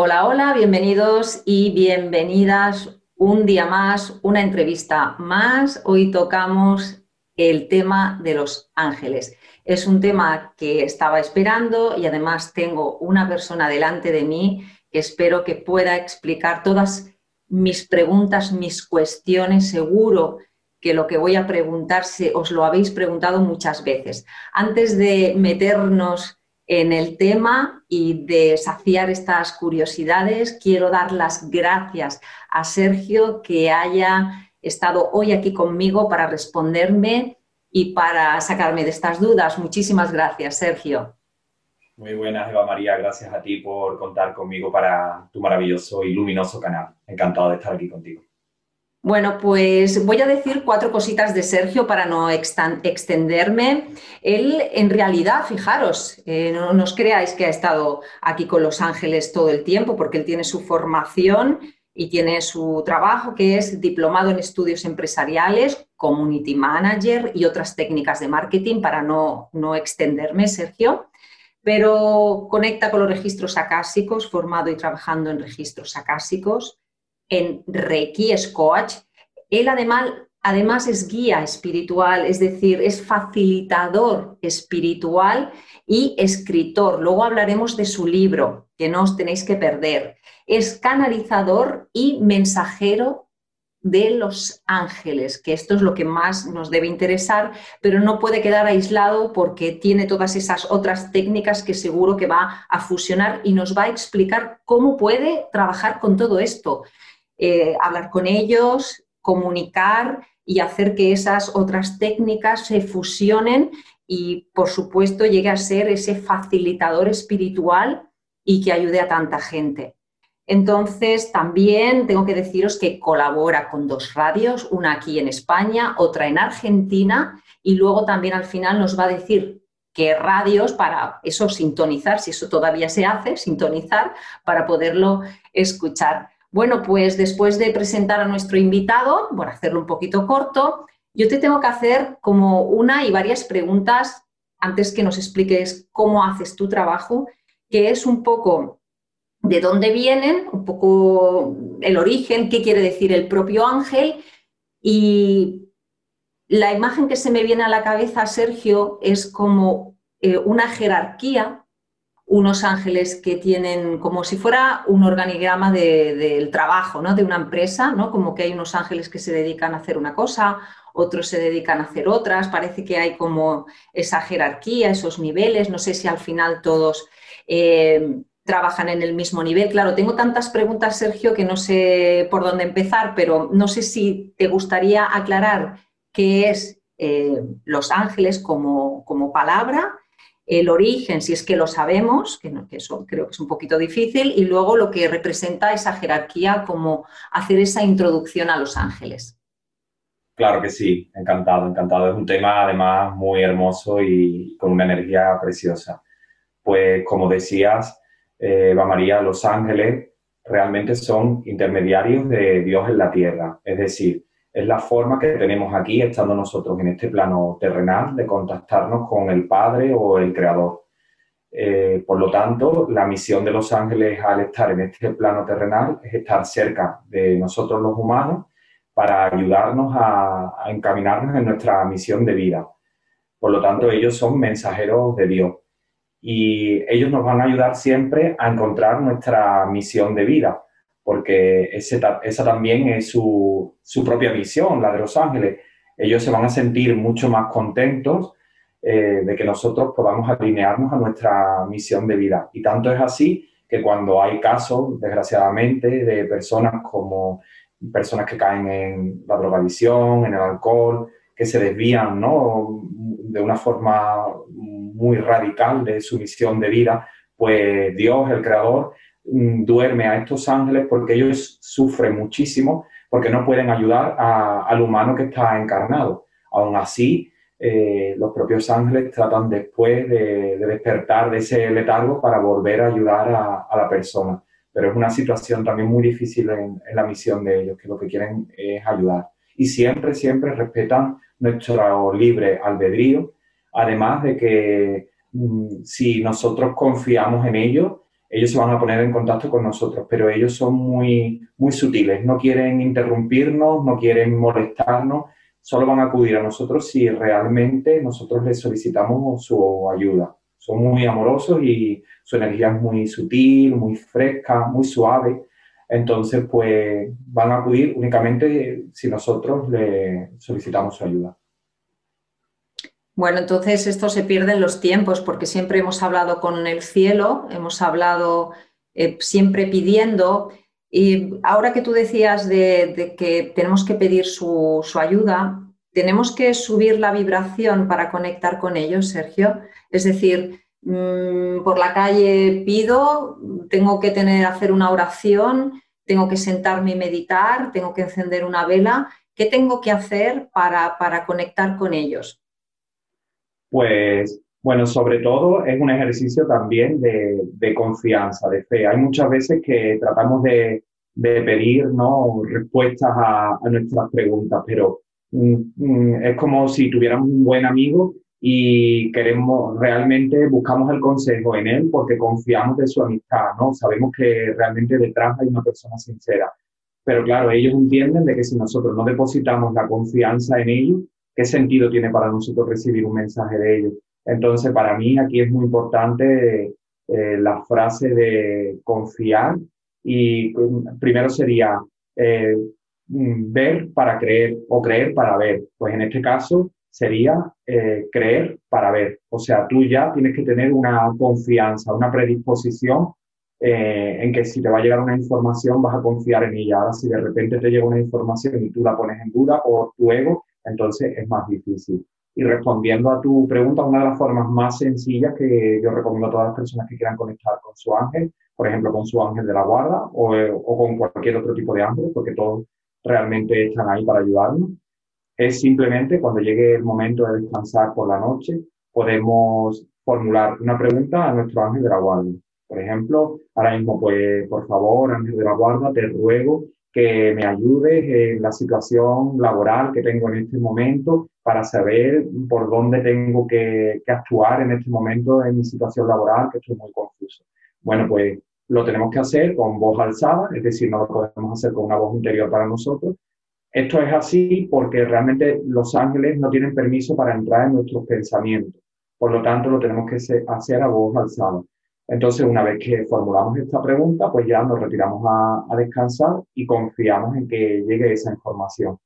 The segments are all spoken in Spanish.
Hola, hola, bienvenidos y bienvenidas un día más, una entrevista más. Hoy tocamos el tema de los ángeles. Es un tema que estaba esperando y además tengo una persona delante de mí que espero que pueda explicar todas mis preguntas, mis cuestiones. Seguro que lo que voy a preguntarse os lo habéis preguntado muchas veces. Antes de meternos en el tema y de saciar estas curiosidades, quiero dar las gracias a Sergio que haya estado hoy aquí conmigo para responderme y para sacarme de estas dudas. Muchísimas gracias, Sergio. Muy buenas, Eva María. Gracias a ti por contar conmigo para tu maravilloso y luminoso canal. Encantado de estar aquí contigo. Bueno, pues voy a decir cuatro cositas de Sergio para no extenderme. Él, en realidad, fijaros, eh, no, os creáis que ha estado aquí con Los Ángeles todo el tiempo, porque él tiene su formación y tiene su trabajo, que es diplomado en estudios empresariales, community manager y otras técnicas de marketing, para no, no extenderme, Sergio. Pero conecta con los registros acásicos, formado y trabajando en registros acásicos en Reiki es coach. Él además, además es guía espiritual, es decir, es facilitador espiritual y escritor. Luego hablaremos de su libro, que no os tenéis que perder. Es canalizador y mensajero de los ángeles, que esto es lo que más nos debe interesar, pero no puede quedar aislado porque tiene todas esas otras técnicas que seguro que va a fusionar y nos va a explicar cómo puede trabajar con todo esto. Eh, hablar con ellos, comunicar y hacer que esas otras técnicas se fusionen y, por supuesto, llegue a ser ese facilitador espiritual y que ayude a tanta gente. Entonces, también tengo que deciros que colabora con dos radios, una aquí en España, otra en Argentina, y luego también al final nos va a decir qué radios para eso sintonizar, si eso todavía se hace, sintonizar para poderlo escuchar. Bueno, pues después de presentar a nuestro invitado, por hacerlo un poquito corto, yo te tengo que hacer como una y varias preguntas antes que nos expliques cómo haces tu trabajo, que es un poco de dónde vienen, un poco el origen, qué quiere decir el propio ángel. Y la imagen que se me viene a la cabeza, Sergio, es como eh, una jerarquía unos ángeles que tienen como si fuera un organigrama del trabajo, ¿no? De una empresa, ¿no? Como que hay unos ángeles que se dedican a hacer una cosa, otros se dedican a hacer otras, parece que hay como esa jerarquía, esos niveles, no sé si al final todos eh, trabajan en el mismo nivel. Claro, tengo tantas preguntas, Sergio, que no sé por dónde empezar, pero no sé si te gustaría aclarar qué es eh, Los Ángeles como, como palabra el origen, si es que lo sabemos, que, eso creo que es un poquito difícil, y luego lo que representa esa jerarquía, como hacer esa introducción a los ángeles. Claro que sí, encantado, encantado. Es un tema además muy hermoso y con una energía preciosa. Pues como decías, eh, Eva María, los ángeles realmente son intermediarios de Dios en la tierra, es decir, es la forma que tenemos aquí, estando nosotros en este plano terrenal, de contactarnos con el Padre o el Creador. Eh, por lo tanto, la misión de los ángeles al estar en este plano terrenal es estar cerca de nosotros los humanos para ayudarnos a, a encaminarnos en nuestra misión de vida. Por lo tanto, ellos son mensajeros de Dios y ellos nos van a ayudar siempre a encontrar nuestra misión de vida porque esa también es su, propia visión, la de los ángeles. Ellos se van a sentir mucho más contentos eh, de que nosotros podamos alinearnos a nuestra misión de vida. Y tanto es así que cuando hay casos, desgraciadamente, de personas como personas que caen en la drogadicción, en el alcohol, que se desvían ¿no? de una forma muy radical de su misión de vida, pues Dios, el Creador, duerme a estos ángeles porque ellos sufren muchísimo porque no pueden ayudar al humano que está encarnado. Aún así, eh, los propios ángeles tratan después de, despertar de ese letargo para volver a ayudar a, la persona. Pero es una situación también muy difícil en, la misión de ellos, que lo que quieren es ayudar. Y siempre, siempre respetan nuestro libre albedrío, además de que mm, si nosotros confiamos en ellos, ellos se van a poner en contacto con nosotros, pero ellos son muy, muy sutiles, no quieren interrumpirnos, no quieren molestarnos, solo van a acudir a nosotros si realmente nosotros les solicitamos su ayuda. Son muy amorosos y su energía es muy sutil, muy fresca, muy suave. Entonces, pues van a acudir únicamente si nosotros le solicitamos su ayuda. Bueno, entonces esto se pierde en los tiempos porque siempre hemos hablado con el cielo, hemos hablado eh, siempre pidiendo. Y ahora que tú decías de, que tenemos que pedir su, su, ayuda, tenemos que subir la vibración para conectar con ellos, Sergio. Es decir, Mm, por la calle pido, tengo que tener, hacer una oración, tengo que sentarme y meditar, tengo que encender una vela. ¿Qué tengo que hacer para, conectar con ellos? Pues bueno, sobre todo es un ejercicio también de, confianza, de fe. Hay muchas veces que tratamos de, pedir ¿no? respuestas a, nuestras preguntas, pero mm, mm, es como si tuviéramos un buen amigo y queremos realmente buscamos el consejo en él porque confiamos de su amistad, ¿no? Sabemos que realmente detrás hay una persona sincera. Pero claro, ellos entienden de que si nosotros no depositamos la confianza en ellos, ¿qué sentido tiene para nosotros recibir un mensaje de ellos? Entonces, para mí aquí es muy importante eh, la frase de confiar y mm, primero sería eh, mm, ver para creer o creer para ver. Pues en este caso, sería eh, creer para ver. O sea, tú ya tienes que tener una confianza, una predisposición en que si te va a llegar una información vas a confiar en ella. Ahora, si de repente te llega una información y tú la pones en duda por tu ego, entonces es más difícil. Y respondiendo a tu pregunta, una de las formas más sencillas que yo recomiendo a todas las personas que quieran conectar con su ángel, por ejemplo, con su ángel de la guarda o, o con cualquier otro tipo de ángel, porque todos realmente están ahí para ayudarnos, es simplemente cuando llegue el momento de descansar por la noche, podemos formular una pregunta a nuestro ángel de la guardia. Por ejemplo, ahora mismo, pues, por favor, ángel de la guardia, te ruego que me ayudes en la situación laboral que tengo en este momento para saber por dónde tengo que, que actuar en este momento en mi situación laboral, que estoy muy confuso. Bueno, pues lo tenemos que hacer con voz alzada, es decir, no lo podemos hacer con una voz interior para nosotros, esto es así porque realmente los ángeles no tienen permiso para entrar en nuestros pensamientos. Por lo tanto, lo tenemos que hacer a voz alzada. Entonces, una vez que formulamos esta pregunta, pues ya nos retiramos a, descansar y confiamos en que llegue esa información.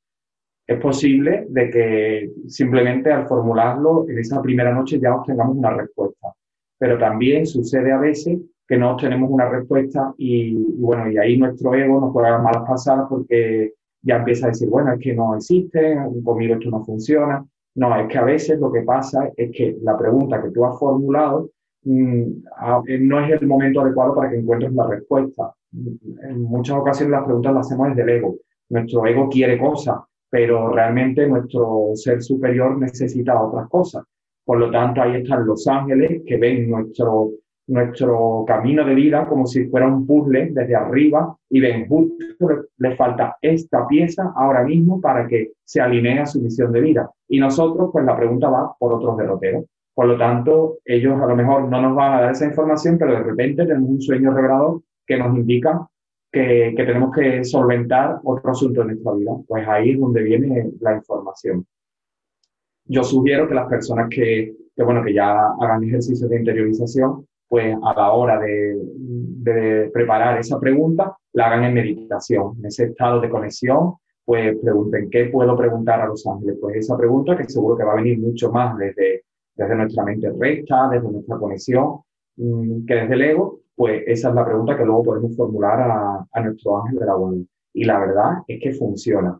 Es posible de que simplemente al formularlo en esa primera noche ya obtengamos una respuesta, pero también sucede a veces que no obtenemos una respuesta y, bueno, y ahí nuestro ego nos puede dar malas pasadas porque ya empieza a decir, bueno, es que no existe, conmigo esto no funciona. No, es que a veces lo que pasa es que la pregunta que tú has formulado no es el momento adecuado para que encuentres la respuesta. En muchas ocasiones las preguntas las hacemos desde el ego. Nuestro ego quiere cosas, pero realmente nuestro ser superior necesita otras cosas. Por lo tanto, ahí están los ángeles que ven nuestro nuestro camino de vida como si fuera un puzzle desde arriba y ven, justo le falta esta pieza ahora mismo para que se alinee a su misión de vida. Y nosotros, pues la pregunta va por otros derroteros. Por lo tanto, ellos a lo mejor no nos van a dar esa información, pero de repente tenemos un sueño revelador que nos indica que, que tenemos que solventar otro asunto en nuestra vida. Pues ahí es donde viene la información. Yo sugiero que las personas que, que, bueno, que ya hagan ejercicios de interiorización, pues a la hora de, preparar esa pregunta, la hagan en meditación, en ese estado de conexión, pues pregunten, ¿qué puedo preguntar a los ángeles? Pues esa pregunta que seguro que va a venir mucho más desde, desde nuestra mente recta, desde nuestra conexión, mm, que desde el ego, pues esa es la pregunta que luego podemos formular a, a nuestro ángel de la guardia. Y la verdad es que funciona.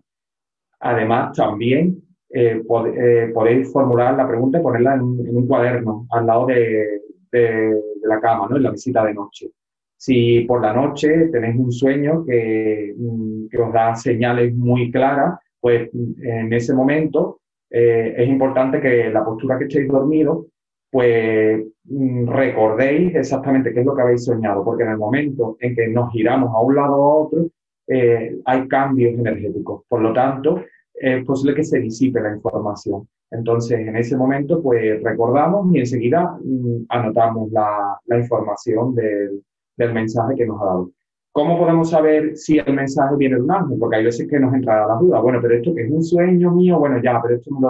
Además, también eh, eh, podéis formular la pregunta y ponerla en, en, un cuaderno al lado de, de, la cama, ¿no? En la visita de noche. Si por la noche tenéis un sueño que, mm, que os da señales muy claras, pues en ese momento eh, es importante que la postura que estéis dormidos, pues mm, recordéis exactamente qué es lo que habéis soñado, porque en el momento en que nos giramos a un lado o a otro, eh, hay cambios energéticos. Por lo tanto, es posible que se disipe la información. Entonces, en ese momento, pues recordamos y enseguida mm, anotamos la, información del mensaje que nos ha dado. ¿Cómo podemos saber si el mensaje viene de un ángel? Porque hay veces que nos entra la duda. Bueno, pero esto que es un sueño mío, bueno, ya, pero esto me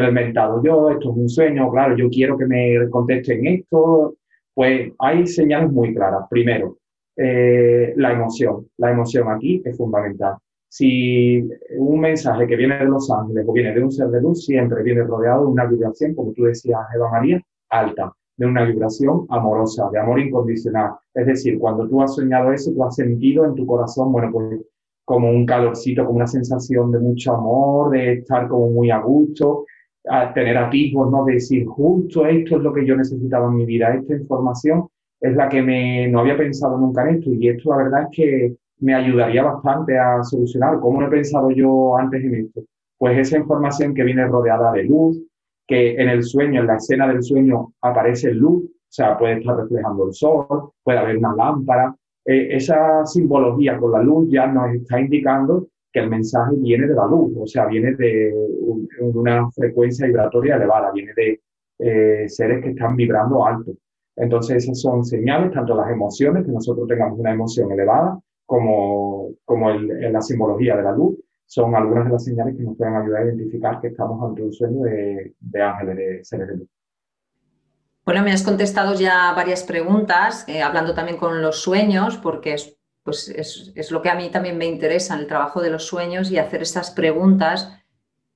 lo, he inventado yo, esto es un sueño, claro, yo quiero que me contesten esto. Pues hay señales muy claras. Primero, eh, la emoción. La emoción aquí es fundamental. Si un mensaje que viene de los ángeles o viene de un ser de luz, siempre viene rodeado de una vibración, como tú decías, Eva María, alta, de una vibración amorosa, de amor incondicional. Es decir, cuando tú has soñado eso, tú has sentido en tu corazón, bueno, pues como un calorcito, como una sensación de mucho amor, de estar como muy a gusto, a tener atisbos, ¿no? De decir, justo esto es lo que yo necesitaba en mi vida, esta información es la que me, no había pensado nunca en esto y esto la verdad es que me ayudaría bastante a solucionar. ¿Cómo no he pensado yo antes en esto? Pues esa información que viene rodeada de luz, que en el sueño, en la escena del sueño aparece luz, o sea, puede estar reflejando el sol, puede haber una lámpara. Eh, esa simbología con la luz ya nos está indicando que el mensaje viene de la luz, o sea, viene de una frecuencia vibratoria elevada, viene de eh, seres que están vibrando alto. Entonces, esas son señales, tanto las emociones, que nosotros tengamos una emoción elevada, como, como la simbología de la luz, son algunas de las señales que nos pueden ayudar a identificar que estamos ante un sueño de, ángeles, de seres de luz. Bueno, me has contestado ya varias preguntas, eh, hablando también con los sueños, porque es, pues es, es, lo que a mí también me interesa, el trabajo de los sueños y hacer estas preguntas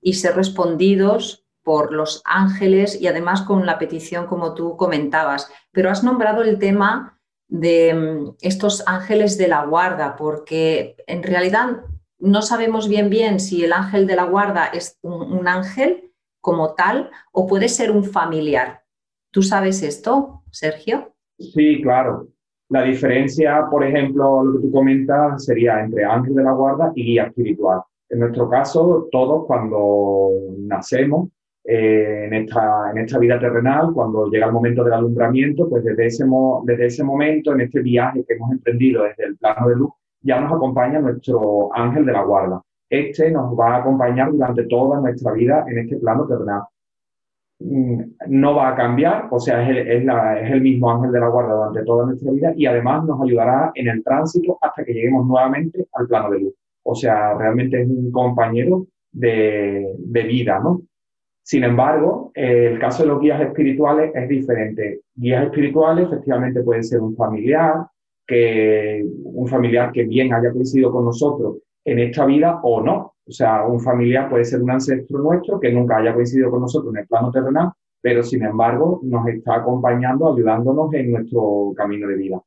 y ser respondidos por los ángeles y además con la petición como tú comentabas. Pero has nombrado el tema de mm, estos ángeles de la guarda, porque en realidad no sabemos bien bien si el ángel de la guarda es un, ángel como tal o puede ser un familiar. ¿Tú sabes esto, Sergio? Sí, claro. La diferencia, por ejemplo, lo que tú comentas sería entre ángel de la guarda y guía espiritual. En nuestro caso, todos cuando nacemos eh, en, esta, en esta vida terrenal, cuando llega el momento del alumbramiento, pues desde ese, desde ese momento, en este viaje que hemos emprendido desde el plano de luz, ya nos acompaña nuestro ángel de la guarda. Este nos va a acompañar durante toda nuestra vida en este plano terrenal. Mm, no va a cambiar, o sea, es el, mismo ángel de la guarda durante toda nuestra vida y además nos ayudará en el tránsito hasta que lleguemos nuevamente al plano de luz. O sea, realmente es un compañero de, de vida, ¿no? Sin embargo, el caso de los guías espirituales es diferente. Guías espirituales efectivamente pueden ser un familiar, que, un familiar que bien haya coincidido con nosotros en esta vida o no. O sea, un familiar puede ser un ancestro nuestro que nunca haya coincidido con nosotros en el plano terrenal, pero sin embargo nos está acompañando, ayudándonos en nuestro camino de vida.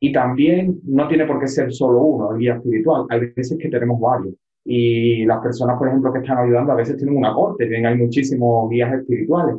Y también no tiene por qué ser solo uno, el guía espiritual. Hay veces que tenemos varios. Y las personas, por ejemplo, que están ayudando a veces tienen una corte, tienen, hay muchísimos guías espirituales.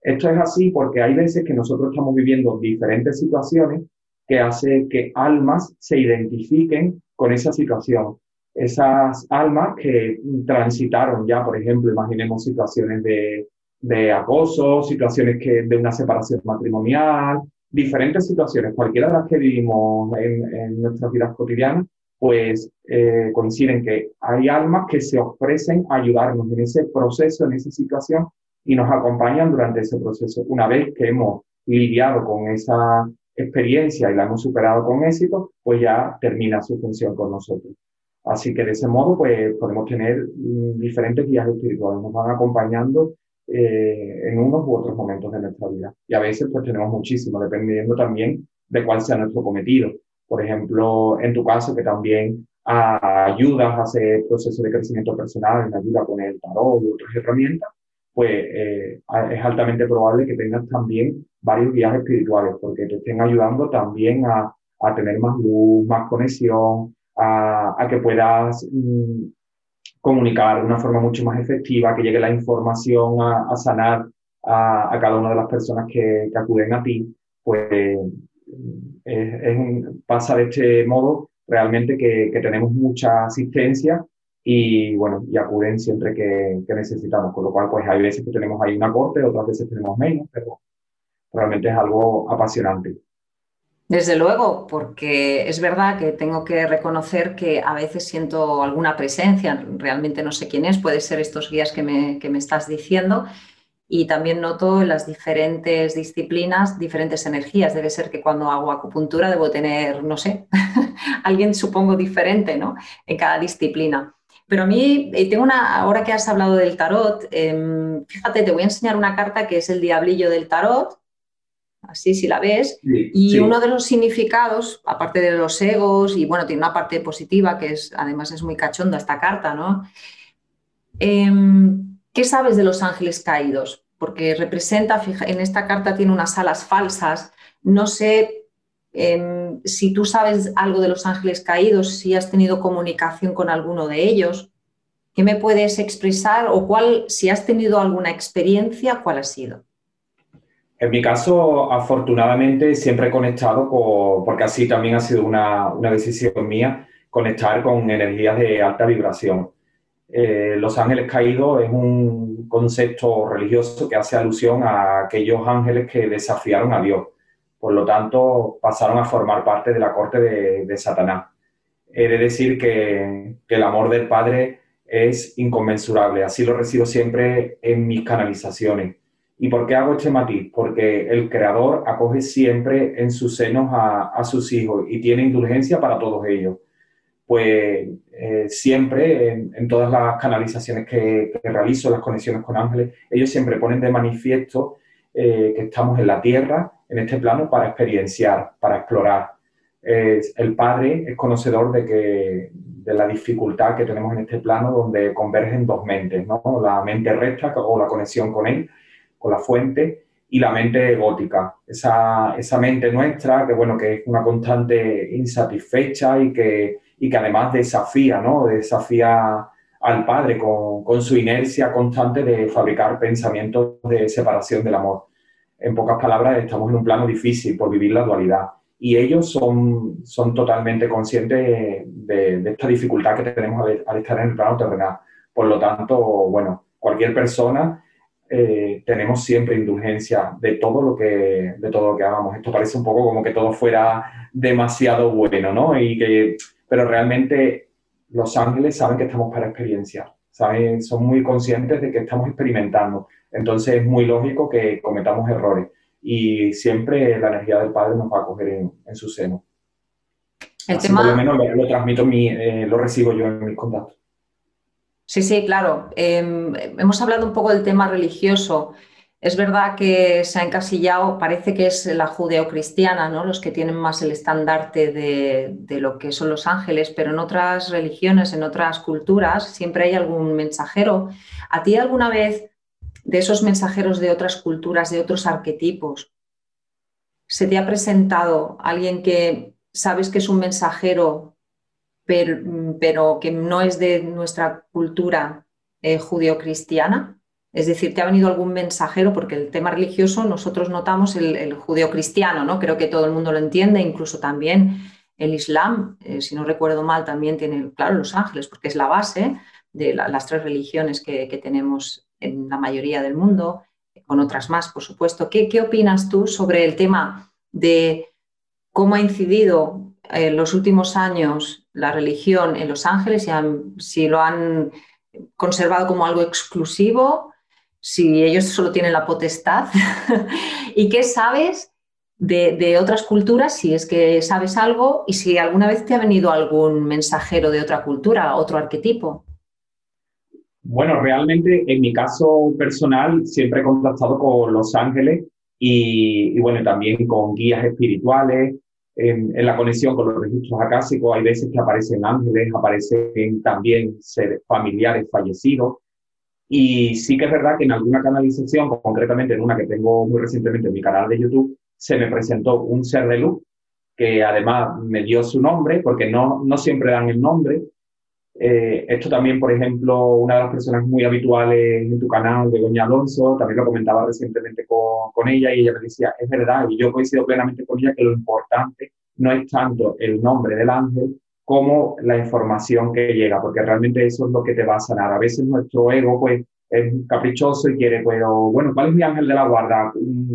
Esto es así porque hay veces que nosotros estamos viviendo diferentes situaciones que hace que almas se identifiquen con esa situación. Esas almas que transitaron ya, por ejemplo, imaginemos situaciones de, de acoso, situaciones que, de una separación matrimonial, diferentes situaciones, cualquiera de las que vivimos en, en nuestras vidas cotidianas, pues eh, coinciden que hay almas que se ofrecen a ayudarnos en ese proceso, en esa situación, y nos acompañan durante ese proceso. Una vez que hemos lidiado con esa experiencia y la hemos superado con éxito, pues ya termina su función con nosotros. Así que de ese modo, pues podemos tener mm, diferentes guías espirituales, nos van acompañando eh, en unos u otros momentos de nuestra vida. Y a veces, pues tenemos muchísimo, dependiendo también de cuál sea nuestro cometido por ejemplo, en tu caso, que también ayudas a hacer proceso de crecimiento personal, ayuda con el tarot u otras herramientas, pues eh, es altamente probable que tengas también varios viajes espirituales, porque te estén ayudando también a, a tener más luz, más conexión, a, a que puedas mm, comunicar de una forma mucho más efectiva, que llegue la información a, a sanar a, cada una de las personas que, que acuden a ti, pues es, pasa de este modo realmente que, tenemos mucha asistencia y bueno, y acuden siempre que, necesitamos, con lo cual pues hay veces que tenemos ahí una corte, otras veces tenemos menos, pero realmente es algo apasionante. Desde luego, porque es verdad que tengo que reconocer que a veces siento alguna presencia, realmente no sé quién es, puede ser estos guías que me, que me estás diciendo, y también noto en las diferentes disciplinas diferentes energías. Debe ser que cuando hago acupuntura debo tener, no sé, alguien supongo diferente ¿no? en cada disciplina. Pero a mí, eh, tengo una, ahora que has hablado del tarot, em, fíjate, te voy a enseñar una carta que es el diablillo del tarot, así si la ves, y uno de los significados, aparte de los egos, y bueno, tiene una parte positiva que es, además es muy cachonda esta carta, ¿no? Em, ¿Qué sabes de los ángeles caídos? Porque representa, en esta carta tiene unas alas falsas. No sé em, si tú sabes algo de los ángeles caídos, si has tenido comunicación con alguno de ellos. ¿Qué me puedes expresar o cuál, si has tenido alguna experiencia, cuál ha sido? En mi caso, afortunadamente, siempre he conectado, porque así también ha sido una, una decisión mía, conectar con energías de alta vibración. Eh, los ángeles caídos es un concepto religioso que hace alusión a aquellos ángeles que desafiaron a Dios. Por lo tanto, pasaron a formar parte de la corte de, Satanás. He de decir que, el amor del Padre es inconmensurable. Así lo recibo siempre en mis canalizaciones. ¿Y por qué hago este matiz? Porque el Creador acoge siempre en sus senos a, a sus hijos y tiene indulgencia para todos ellos pues eh, siempre en, todas las canalizaciones que, realizo, las conexiones con ángeles, ellos siempre ponen de manifiesto eh, que estamos en la Tierra, en este plano, para experienciar, para explorar. el Padre es conocedor de, que, de la dificultad que tenemos en este plano donde convergen dos mentes, ¿no? la mente recta o la conexión con Él, con la fuente, y la mente gótica, esa, esa mente nuestra que, bueno, que es una constante insatisfecha y que y que además desafía, ¿no? Desafía al padre con, con, su inercia constante de fabricar pensamientos de separación del amor. En pocas palabras, estamos en un plano difícil por vivir la dualidad y ellos son, son totalmente conscientes de, de esta dificultad que tenemos al, estar en el plano terrenal. Por lo tanto, bueno, cualquier persona eh, tenemos siempre indulgencia de todo lo que de todo lo que hagamos. Esto parece un poco como que todo fuera demasiado bueno, ¿no? Y que pero realmente los ángeles saben que estamos para experienciar, saben, son muy conscientes de que estamos experimentando. Entonces es muy lógico que cometamos errores y siempre la energía del Padre nos va a coger en, su seno. El Por lo menos lo, transmito, mi, eh, lo recibo yo en mis contactos. Sí, sí, claro. Em, hemos hablado un poco del tema religioso. Es verdad que se ha encasillado, parece que es la judeocristiana, ¿no? los que tienen más el estandarte de, lo que son los ángeles, pero en otras religiones, en otras culturas, siempre hay algún mensajero. ¿A ti alguna vez de esos mensajeros de otras culturas, de otros arquetipos, se te ha presentado alguien que sabes que es un mensajero, pero, que no es de nuestra cultura eh? Es decir, ¿te ha venido algún mensajero? Porque el tema religioso nosotros notamos el, judeo-cristiano, ¿no? Creo que todo el mundo lo entiende, incluso también el Islam, eh, si no recuerdo mal, también tiene, claro, los ángeles, porque es la base de las tres religiones que, tenemos en la mayoría del mundo, con otras más, por supuesto. ¿Qué, opinas tú sobre el tema de cómo ha incidido en los últimos años la religión en los ángeles, si lo han conservado como algo exclusivo si ellos solo tienen la potestad. ¿Y qué sabes de, otras culturas, si es que sabes algo, y si alguna vez te ha venido algún mensajero de otra cultura, otro arquetipo? Bueno, realmente en mi caso personal siempre he contactado con los ángeles y, bueno, también con guías espirituales, en, en, la conexión con los registros acásicos, hay veces que aparecen ángeles, aparecen también seres familiares fallecidos. Y sí que es verdad que en alguna canalización, concretamente en una que tengo muy recientemente en mi canal de YouTube, se me presentó un ser de luz que además me dio su nombre, porque no, no siempre dan el nombre. Eh, esto también, por ejemplo, una de las personas muy habituales en tu canal, de Doña Alonso, también lo comentaba recientemente con, con ella y ella me decía, es verdad, y yo coincido plenamente con ella que lo importante no es tanto el nombre del ángel, como la información que llega, porque realmente eso es lo que te va a sanar. A veces nuestro ego, pues, es caprichoso y quiere, pero bueno, ¿cuál es mi ángel de la guarda?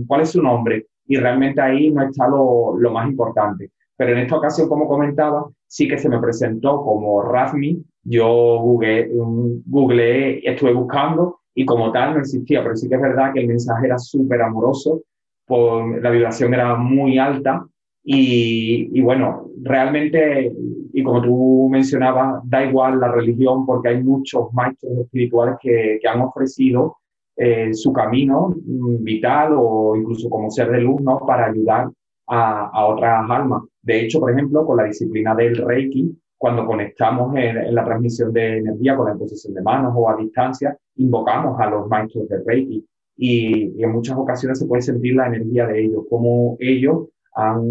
¿Cuál es su nombre? Y realmente ahí no está lo, lo más importante. Pero en esta ocasión, como comentaba, sí que se me presentó como Razmi. Yo googleé, googleé, estuve buscando y como tal no existía, pero sí que es verdad que el mensaje era súper amoroso, por, la vibración era muy alta y, bueno, realmente, y como tú mencionabas, da igual la religión porque hay muchos maestros espirituales que, que han ofrecido eh, su camino mm, vital o incluso como ser de luz, ¿no? Para ayudar a, a, otras almas. De hecho, por ejemplo, con la disciplina del Reiki, cuando conectamos en, la transmisión de energía con la imposición de manos o a distancia, invocamos a los maestros del Reiki. Y, en muchas ocasiones se puede sentir la energía de ellos, como ellos han,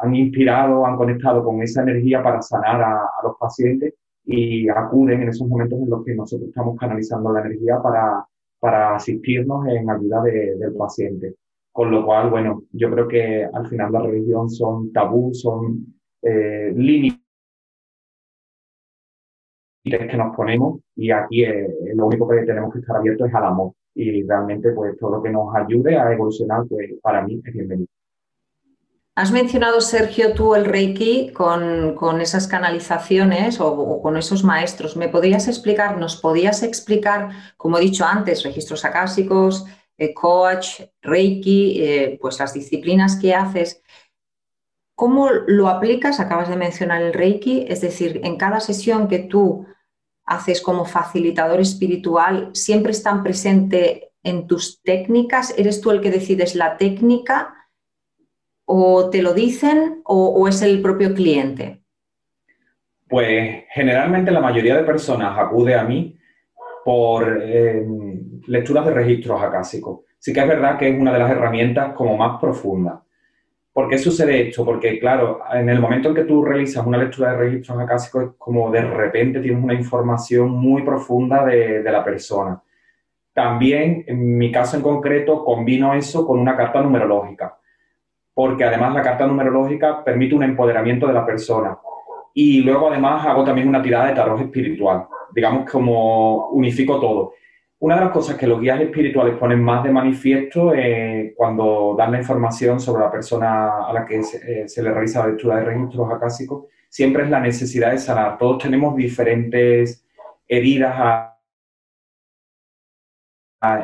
han inspirado, han conectado con esa energía para sanar a, a los pacientes y acuden en esos momentos en los que nosotros estamos canalizando la energía para, para asistirnos en ayuda del paciente. Con lo cual, bueno, yo creo que al final la religión son tabú, son eh, límites que nos ponemos y aquí eh, lo único que tenemos que estar abiertos es al amor y realmente pues todo lo que nos ayude a evolucionar pues para mí es bienvenido. Has mencionado, Sergio, tú el Reiki con, esas canalizaciones o, con esos maestros. ¿Me podrías explicar, nos podías explicar, como he dicho antes, registros acásicos, eh, coach, Reiki, eh, pues las disciplinas que haces? ¿Cómo lo aplicas? Acabas de mencionar el Reiki, es decir, en cada sesión que tú haces como facilitador espiritual, ¿siempre están presente en tus técnicas? ¿Eres tú el que decides la técnica? o te lo dicen o, es el propio cliente? Pues generalmente la mayoría de personas acude a mí por eh, lecturas de registros acásicos. Sí que es verdad que es una de las herramientas como más profundas. ¿Por qué sucede esto? Porque, claro, en el momento en que tú realizas una lectura de registros acásicos, es como de repente tienes una información muy profunda de, la persona. También, en mi caso en concreto, combino eso con una carta numerológica porque además la carta numerológica permite un empoderamiento de la persona. Y luego además hago también una tirada de tarot espiritual, digamos como unifico todo. Una de las cosas que los guías espirituales ponen más de manifiesto cuando dan la información sobre la persona a la que se, eh, se le realiza la lectura de registros acásicos, siempre es la necesidad de sanar. Todos tenemos diferentes heridas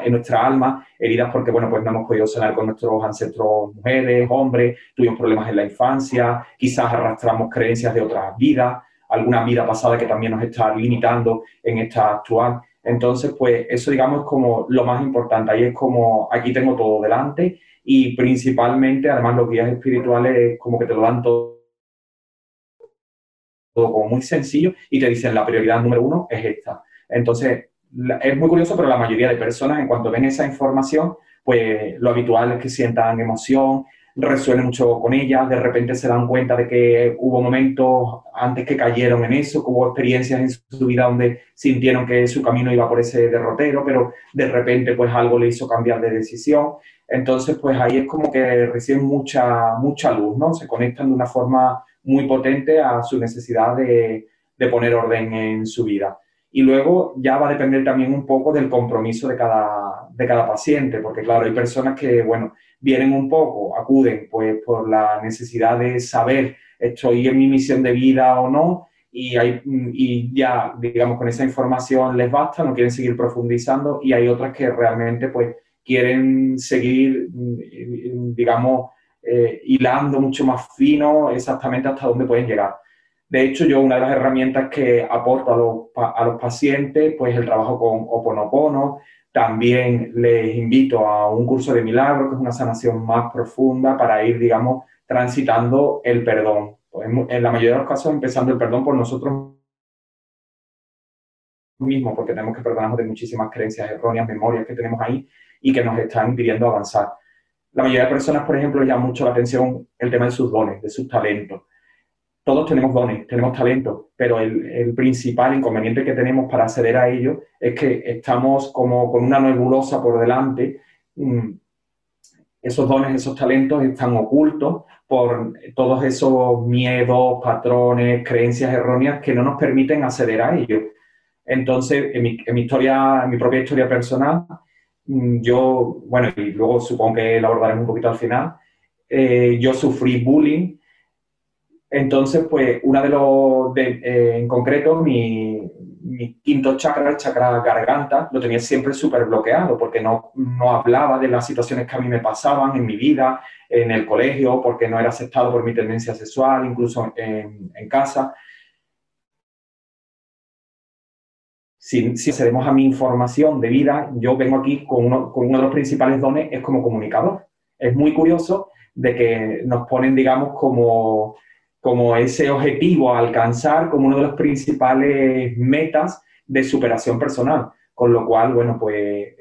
en nuestra alma, heridas porque, bueno, pues no hemos podido sanar con nuestros ancestros mujeres, hombres, tuvimos problemas en la infancia, quizás arrastramos creencias de otras vidas, alguna vida pasada que también nos está limitando en esta actual. Entonces, pues eso, digamos, es como lo más importante. Ahí es como, aquí tengo todo delante y principalmente, además, los guías espirituales como que te lo dan todo todo como muy sencillo y te dicen la prioridad número uno es esta. Entonces, es muy curioso, pero la mayoría de personas, en cuanto ven esa información, pues lo habitual es que sientan emoción, resuenen mucho con ella, de repente se dan cuenta de que hubo momentos antes que cayeron en eso, hubo experiencias en su vida donde sintieron que su camino iba por ese derrotero, pero de repente pues algo le hizo cambiar de decisión. Entonces pues ahí es como que reciben mucha, mucha luz, ¿no? Se conectan de una forma muy potente a su necesidad de, de poner orden en su vida. Y luego ya va a depender también un poco del compromiso de cada, de cada paciente, porque claro, hay personas que, bueno, vienen un poco, acuden pues por la necesidad de saber, estoy en mi misión de vida o no, y, hay, y ya, digamos, con esa información les basta, no quieren seguir profundizando, y hay otras que realmente pues quieren seguir, digamos, eh, hilando mucho más fino exactamente hasta dónde pueden llegar. De hecho, yo una de las herramientas que aporto a los, a los pacientes, pues el trabajo con Oponopono, también les invito a un curso de milagro, que es una sanación más profunda para ir, digamos, transitando el perdón. Pues en la mayoría de los casos, empezando el perdón por nosotros mismos, porque tenemos que perdonarnos de muchísimas creencias erróneas, memorias que tenemos ahí y que nos están impidiendo avanzar. La mayoría de personas, por ejemplo, llama mucho la atención el tema de sus dones, de sus talentos todos tenemos dones, tenemos talento, pero el, principal inconveniente que tenemos para acceder a ello es que estamos como con una nebulosa por delante. Mm, esos dones, esos talentos están ocultos por todos esos miedos, patrones, creencias erróneas que no nos permiten acceder a ello. Entonces, en mi, historia, en mi propia historia personal, mm, yo, bueno, y luego supongo que la abordaremos un poquito al final, eh, yo sufrí bullying Entonces, pues, una de los, eh, en concreto, mi, quinto chakra, el chakra garganta, lo tenía siempre súper bloqueado porque no, no hablaba de las situaciones que a mí me pasaban en mi vida, en el colegio, porque no era aceptado por mi tendencia sexual, incluso en, en casa. Si, si accedemos a mi información de vida, yo vengo aquí con uno, con uno de los principales dones, es como comunicador. Es muy curioso de que nos ponen, digamos, como como ese objetivo a alcanzar como uno de los principales metas de superación personal. Con lo cual, bueno, pues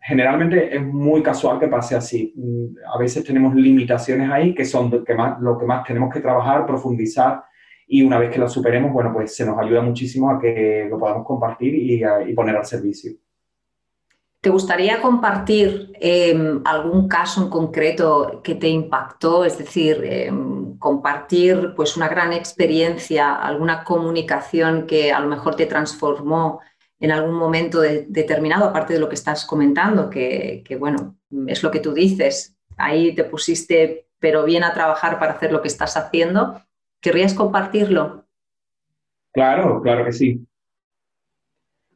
generalmente es muy casual que pase así. Mm, a veces tenemos limitaciones ahí que son lo que más, lo que más tenemos que trabajar, profundizar y una vez que lo superemos, bueno, pues se nos ayuda muchísimo a que lo podamos compartir y, y poner al servicio. ¿Te gustaría compartir em, algún caso en concreto que te impactó? Es decir, em, compartir pues, una gran experiencia, alguna comunicación que a lo mejor te transformó en algún momento determinado, aparte de lo que estás comentando, que, que, bueno, es lo que tú dices, ahí te pusiste pero bien a trabajar para hacer lo que estás haciendo. ¿Querrías compartirlo? Claro, claro que sí.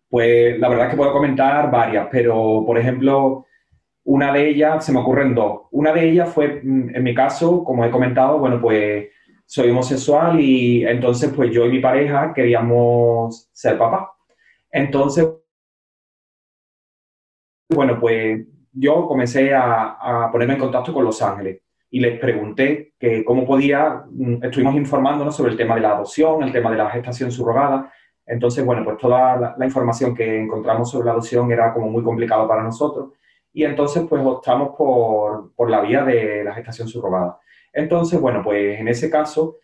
Pues la verdad es que puedo comentar varias, pero por ejemplo, una de ellas, se me ocurren dos. Una de ellas fue, mm, en mi caso, como he comentado, bueno, pues soy homosexual y entonces pues yo y mi pareja queríamos ser papá. Entonces, bueno, pues yo comencé a, a, ponerme en contacto con Los Ángeles y les pregunté que cómo podía, mm, estuvimos informándonos sobre el tema de la adopción, el tema de la gestación subrogada, entonces, bueno, pues toda la, información que encontramos sobre la adopción era como muy complicado para nosotros y entonces pues optamos por, por la vía de la gestación subrogada. Entonces, bueno, pues en ese caso,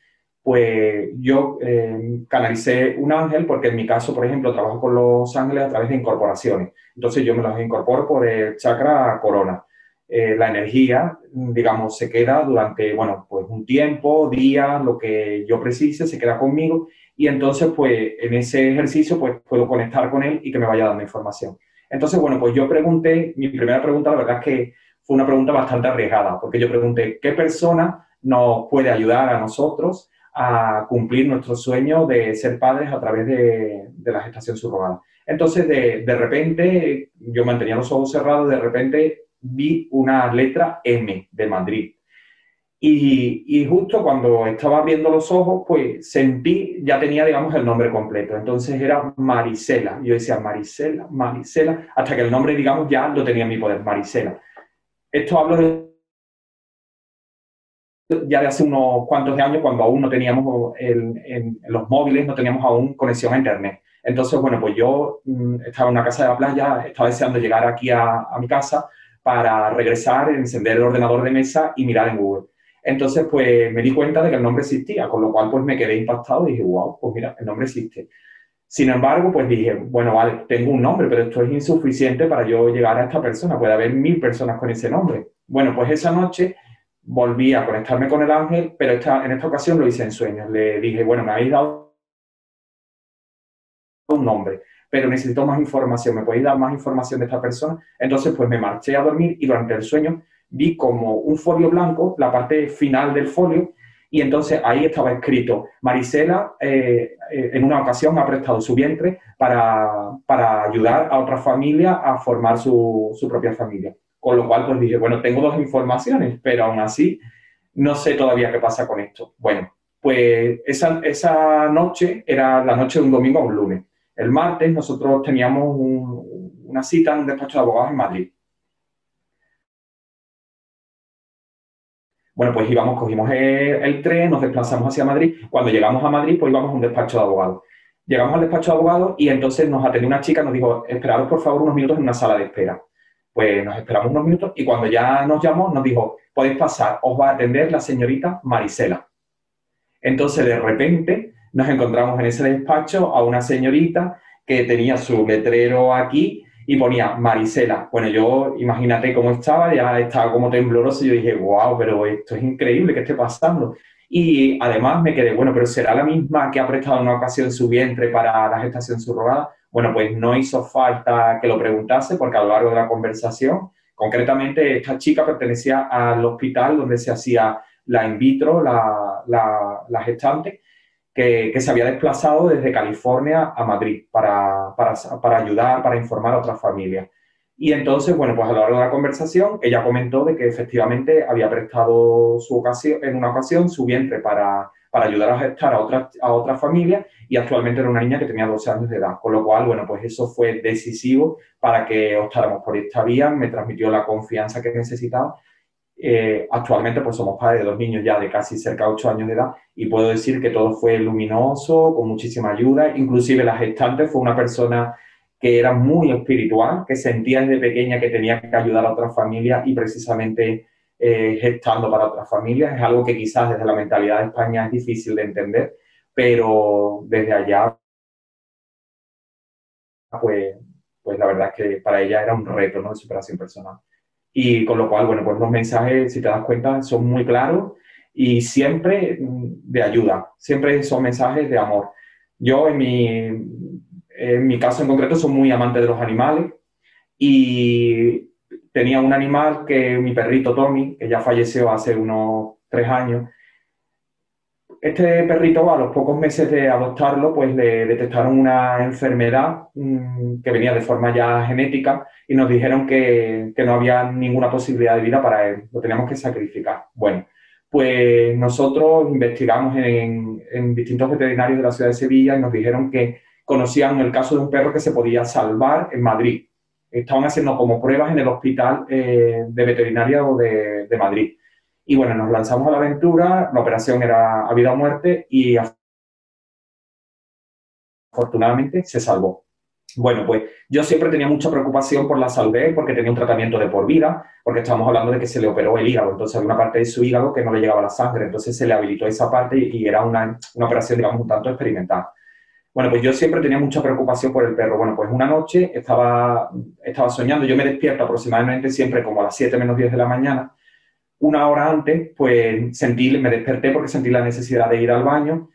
pues yo eh, canalicé un ángel porque en mi caso, por ejemplo, trabajo con los ángeles a través de incorporaciones. Entonces yo me los incorporo por el chakra corona. Eh, la energía, digamos, se queda durante, bueno, pues un tiempo, días, lo que yo precise, se queda conmigo y entonces, pues, en ese ejercicio, pues, puedo conectar con él y que me vaya dando información. Entonces, bueno, pues yo pregunté, mi primera pregunta, la verdad es que fue una pregunta bastante arriesgada, porque yo pregunté, ¿qué persona nos puede ayudar a nosotros a cumplir nuestro sueño de ser padres a través de, de la gestación subrogada? Entonces, de, de repente, yo mantenía los ojos cerrados, de repente vi una letra M de Madrid. Y, justo cuando estaba viendo los ojos, pues sentí, ya tenía, digamos, el nombre completo. Entonces era Marisela. Yo decía Marisela, Marisela, hasta que el nombre, digamos, ya lo tenía en mi poder, Marisela. Esto hablo de ya de hace unos cuantos de años, cuando aún no teníamos en los móviles, no teníamos aún conexión a Internet. Entonces, bueno, pues yo mm, estaba en una casa de la playa, estaba deseando llegar aquí a mi casa para regresar, encender el ordenador de mesa y mirar en Google. Entonces, pues me di cuenta de que el nombre existía, con lo cual pues me quedé impactado y dije, wow, pues mira, el nombre existe. Sin embargo, pues dije, bueno, vale, tengo un nombre, pero esto es insuficiente para yo llegar a esta persona. Puede haber mil personas con ese nombre. Bueno, pues esa noche volví a conectarme con el ángel, pero esta, en esta ocasión lo hice en sueños. Le dije, bueno, me habéis dado un nombre, pero necesito más información. ¿Me podéis dar más información de esta persona? Entonces, pues me marché a dormir y durante el sueño vi como un folio blanco, la parte final del folio, y entonces ahí estaba escrito, Marisela eh, eh, en una ocasión ha prestado su vientre para, para ayudar a otra familia a formar su, su, propia familia. Con lo cual pues dije, bueno, tengo dos informaciones, pero aún así no sé todavía qué pasa con esto. Bueno, pues esa, esa noche era la noche de un domingo a un lunes. El martes nosotros teníamos una cita en un despacho de abogados en Madrid. Bueno, pues íbamos, cogimos el, tren, nos desplazamos hacia Madrid. Cuando llegamos a Madrid, pues íbamos a un despacho de abogados. Llegamos al despacho de abogados y entonces nos atendió una chica, nos dijo, esperaros por favor unos minutos en una sala de espera. Pues nos esperamos unos minutos y cuando ya nos llamó, nos dijo, podéis pasar, os va a atender la señorita Marisela. Entonces, de repente, nos encontramos en ese despacho a una señorita que tenía su letrero aquí y ponía Marisela. Bueno, yo imagínate cómo estaba, ya estaba como tembloroso y yo dije, wow, pero esto es increíble, ¿qué esté pasando? Y además me quedé, bueno, pero ¿será la misma que ha prestado en una ocasión su vientre para la gestación subrogada? Bueno, pues no hizo falta que lo preguntase porque a lo largo de la conversación, concretamente esta chica pertenecía al hospital donde se hacía la in vitro, la, la, gestante, que, se había desplazado desde California a Madrid para, para, ayudar, para informar a otras familias. Y entonces, bueno, pues a lo largo de la conversación, ella comentó de que efectivamente había prestado su ocasión, en una ocasión su vientre para, para ayudar a gestar a otras a otra familias y actualmente era una niña que tenía 12 años de edad. Con lo cual, bueno, pues eso fue decisivo para que optáramos por esta vía, me transmitió la confianza que necesitaba eh, actualmente pues somos padres de dos niños ya de casi cerca de 8 años de edad y puedo decir que todo fue luminoso, con muchísima ayuda, inclusive la gestante fue una persona que era muy espiritual, que sentía desde pequeña que tenía que ayudar a otras familias y precisamente eh, gestando para otras familias. Es algo que quizás desde la mentalidad de España es difícil de entender, pero desde allá, pues, pues la verdad es que para ella era un reto ¿no? de superación personal. Y con lo cual, bueno, pues los mensajes, si te das cuenta, son muy claros y siempre de ayuda, siempre son mensajes de amor. Yo en mi, en mi caso en concreto soy muy amante de los animales y tenía un animal que mi perrito Tommy, que ya falleció hace unos tres años, este perrito, a los pocos meses de adoptarlo, pues le detectaron una enfermedad mm, que venía de forma ya genética y nos dijeron que, no había ninguna posibilidad de vida para él, lo teníamos que sacrificar. Bueno, pues nosotros investigamos en, en distintos veterinarios de la ciudad de Sevilla y nos dijeron que conocían el caso de un perro que se podía salvar en Madrid. Estaban haciendo como pruebas en el hospital eh, de veterinaria de Madrid y bueno, nos lanzamos a la aventura, la operación era a vida o muerte y afortunadamente se salvó. Bueno, pues yo siempre tenía mucha preocupación por la salud porque tenía un tratamiento de por vida, porque estábamos hablando de que se le operó el hígado, entonces había una parte de su hígado que no le llegaba la sangre, entonces se le habilitó esa parte y era una, una operación, digamos, un tanto experimental. Bueno, pues yo siempre tenía mucha preocupación por el perro. Bueno, pues una noche estaba, estaba soñando, yo me despierto aproximadamente siempre como a las 7 menos 10 de la mañana, una hora antes, pues sentí, me desperté porque sentí la necesidad de ir al baño.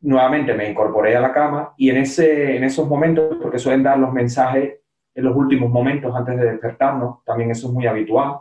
Nuevamente me incorporé a la cama y en, ese, en esos momentos, porque suelen dar los mensajes en los últimos momentos antes de despertarnos, también eso es muy habitual,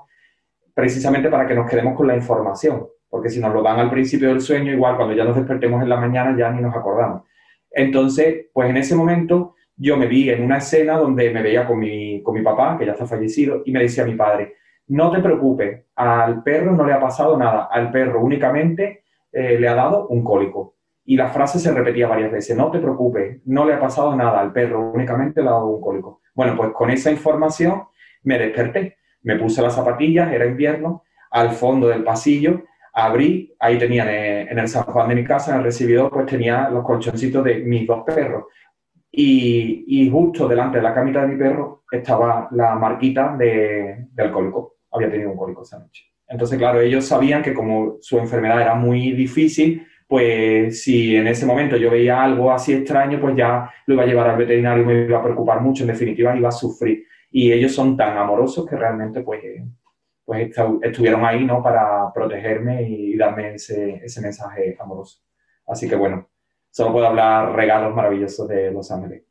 precisamente para que nos quedemos con la información, porque si nos lo dan al principio del sueño, igual cuando ya nos despertemos en la mañana ya ni nos acordamos. Entonces, pues en ese momento yo me vi en una escena donde me veía con mi, con mi papá, que ya está fallecido, y me decía mi padre, no te preocupes, al perro no le ha pasado nada, al perro únicamente eh, le ha dado un cólico. Y la frase se repetía varias veces, no te preocupes, no le ha pasado nada, al perro únicamente le ha dado un cólico. Bueno, pues con esa información me desperté, me puse las zapatillas, era invierno, al fondo del pasillo, abrí, ahí tenía en el San Juan de mi casa, en el recibidor, pues tenía los colchoncitos de mis dos perros. Y, y justo delante de la camita de mi perro estaba la marquita de, del cólico había tenido un cólico esa noche. Entonces, claro, ellos sabían que como su enfermedad era muy difícil, pues si en ese momento yo veía algo así extraño, pues ya lo iba a llevar al veterinario y me iba a preocupar mucho, en definitiva iba a sufrir. Y ellos son tan amorosos que realmente pues, pues estuvieron ahí ¿no? para protegerme y darme ese, ese mensaje amoroso. Así que bueno, solo puedo hablar regalos maravillosos de Los Ángeles.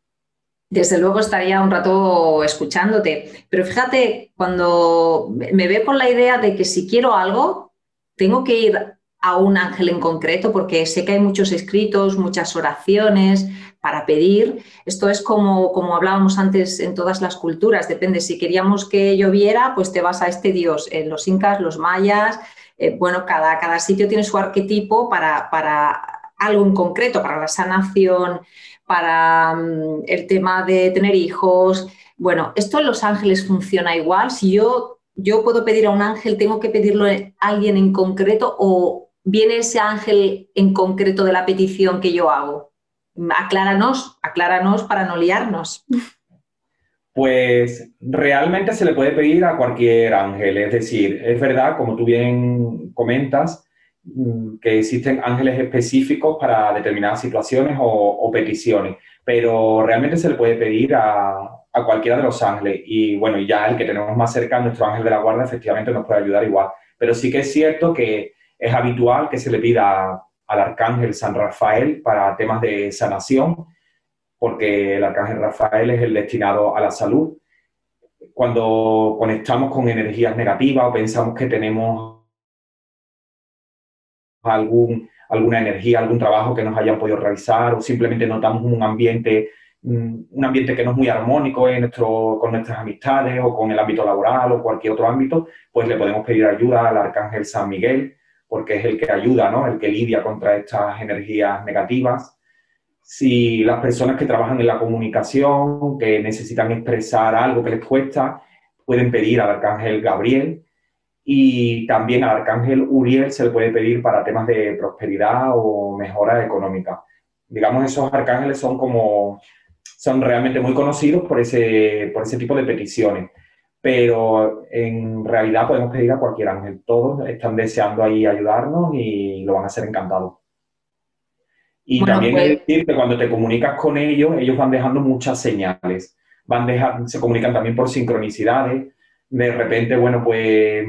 Desde luego estaría un rato escuchándote, pero fíjate, cuando me veo con la idea de que si quiero algo, tengo que ir a un ángel en concreto, porque sé que hay muchos escritos, muchas oraciones para pedir. Esto es como, como hablábamos antes en todas las culturas, depende, si queríamos que lloviera, pues te vas a este dios, en los incas, los mayas, eh, bueno, cada, cada sitio tiene su arquetipo para, para algo en concreto, para la sanación, para mm, el tema de tener hijos. Bueno, esto en Los Ángeles funciona igual. Si yo, yo puedo pedir a un ángel, ¿tengo que pedirlo a alguien en concreto o viene ese ángel en concreto de la petición que yo hago? Acláranos, acláranos para no liarnos. Pues realmente se le puede pedir a cualquier ángel, es decir, es verdad, como tú bien comentas, que existen ángeles específicos para determinadas situaciones o, peticiones, pero realmente se le puede pedir a, a, cualquiera de los ángeles y bueno, ya el que tenemos más cerca, nuestro ángel de la guarda, efectivamente nos puede ayudar igual. Pero sí que es cierto que es habitual que se le pida al arcángel San Rafael para temas de sanación, porque el arcángel Rafael es el destinado a la salud. Cuando conectamos con energías negativas o pensamos que tenemos algún, alguna energía, algún trabajo que nos hayan podido realizar o simplemente notamos un ambiente, mm, un ambiente que no es muy armónico en nuestro, con nuestras amistades o con el ámbito laboral o cualquier otro ámbito, pues le podemos pedir ayuda al Arcángel San Miguel, porque es el que ayuda, ¿no? El que lidia contra estas energías negativas. Si las personas que trabajan en la comunicación, que necesitan expresar algo que les cuesta, pueden pedir al Arcángel Gabriel, y también al arcángel Uriel se le puede pedir para temas de prosperidad o mejora económica. Digamos, esos arcángeles son como, son realmente muy conocidos por ese, por ese tipo de peticiones, pero en realidad podemos pedir a cualquier ángel. Todos están deseando ahí ayudarnos y lo van a hacer encantados. Y también hay que pues decir que cuando te comunicas con ellos, ellos van dejando muchas señales. Van dejando, se comunican también por sincronicidades. De repente, bueno, pues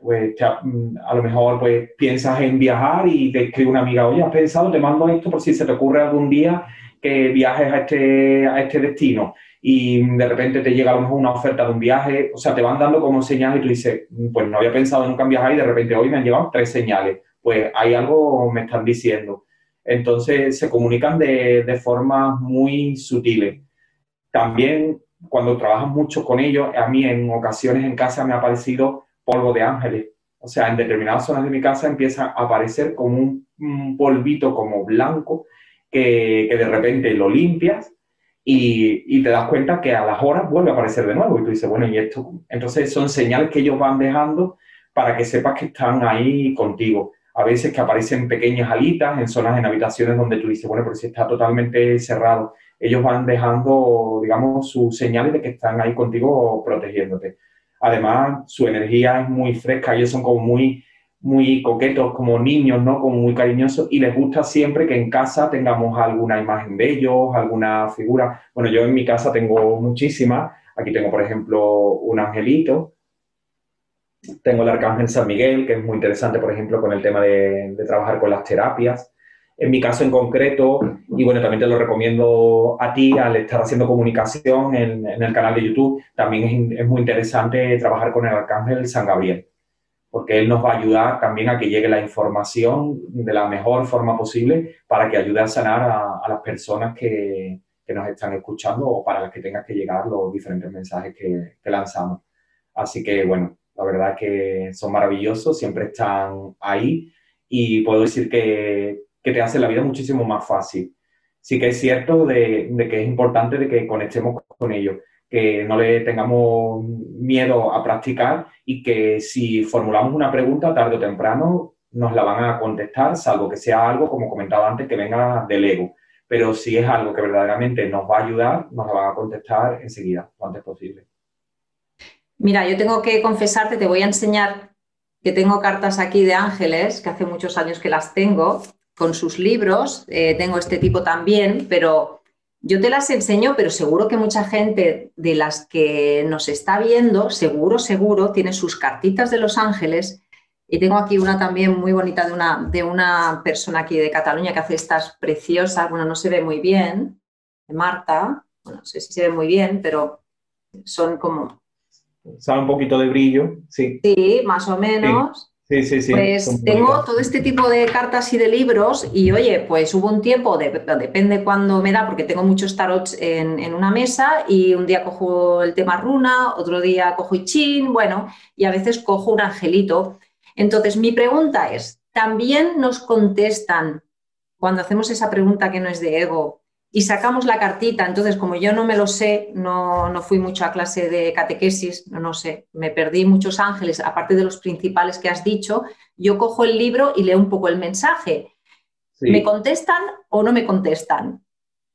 pues a lo mejor pues piensas en viajar y te escribe una amiga, oye, has pensado, te mando esto por si se te ocurre algún día que viajes a este, a este destino y de repente te llega a lo mejor una oferta de un viaje, o sea, te van dando como señales y tú dices, pues no había pensado nunca en viajar y de repente hoy me han llegado tres señales, pues hay algo me están diciendo. Entonces se comunican de, de formas muy sutiles. También cuando trabajas mucho con ellos, a mí en ocasiones en casa me ha parecido polvo de ángeles. O sea, en determinadas zonas de mi casa empieza a aparecer como un, polvito como blanco que, de repente lo limpias y, te das cuenta que a las horas vuelve a aparecer de nuevo. Y tú dices, bueno, ¿y esto? Entonces son señales que ellos van dejando para que sepas que están ahí contigo. A veces que aparecen pequeñas alitas en zonas, en habitaciones donde tú dices, bueno, pero si está totalmente cerrado, ellos van dejando, digamos, sus señales de que están ahí contigo protegiéndote. Además, su energía es muy fresca, ellos son como muy, muy coquetos, como niños, ¿no? Como muy cariñosos y les gusta siempre que en casa tengamos alguna imagen de ellos, alguna figura. Bueno, yo en mi casa tengo muchísimas. Aquí tengo, por ejemplo, un angelito. Tengo el arcángel San Miguel, que es muy interesante, por ejemplo, con el tema de, de trabajar con las terapias en mi caso en concreto, y bueno, también te lo recomiendo a ti al estar haciendo comunicación en, el canal de YouTube, también es, muy interesante trabajar con el arcángel San Gabriel, porque él nos va a ayudar también a que llegue la información de la mejor forma posible para que ayude a sanar a, las personas que, nos están escuchando o para las que tengan que llegar los diferentes mensajes que, que lanzamos. Así que bueno, la verdad es que son maravillosos, siempre están ahí y puedo decir que que te hace la vida muchísimo más fácil. Sí que es cierto de, que es importante de que conectemos con ellos, que no le tengamos miedo a practicar y que si formulamos una pregunta tarde o temprano nos la van a contestar, salvo que sea algo, como comentaba antes, que venga del ego. Pero si es algo que verdaderamente nos va a ayudar, nos la van a contestar enseguida, lo antes posible. Mira, yo tengo que confesarte, te voy a enseñar que tengo cartas aquí de ángeles, que hace muchos años que las tengo, con sus libros, eh, tengo este tipo también, pero yo te las enseño, pero seguro que mucha gente de las que nos está viendo, seguro, seguro, tiene sus cartitas de los ángeles. Y tengo aquí una también muy bonita de una, de una persona aquí de Cataluña que hace estas preciosas, bueno, no se ve muy bien, de Marta, bueno, no sé si se ve muy bien, pero son como... Sale un poquito de brillo, sí. Sí, más o menos. Sí, sí, sí. Pues tengo todo este tipo de cartas y de libros y oye, pues hubo un tiempo, depende cuándo me da, porque tengo muchos tarots en, una mesa y un día cojo el tema runa, otro día cojo I bueno, y a veces cojo un angelito. Entonces, mi pregunta es, ¿también nos contestan cuando hacemos esa pregunta que no es de ego? Y sacamos la cartita. Entonces, como yo no me lo sé, no, no fui mucho a clase de catequesis, no, no, sé, me perdí muchos ángeles, aparte de los principales que has dicho, yo cojo el libro y leo un poco el mensaje. ¿Me contestan o no me contestan?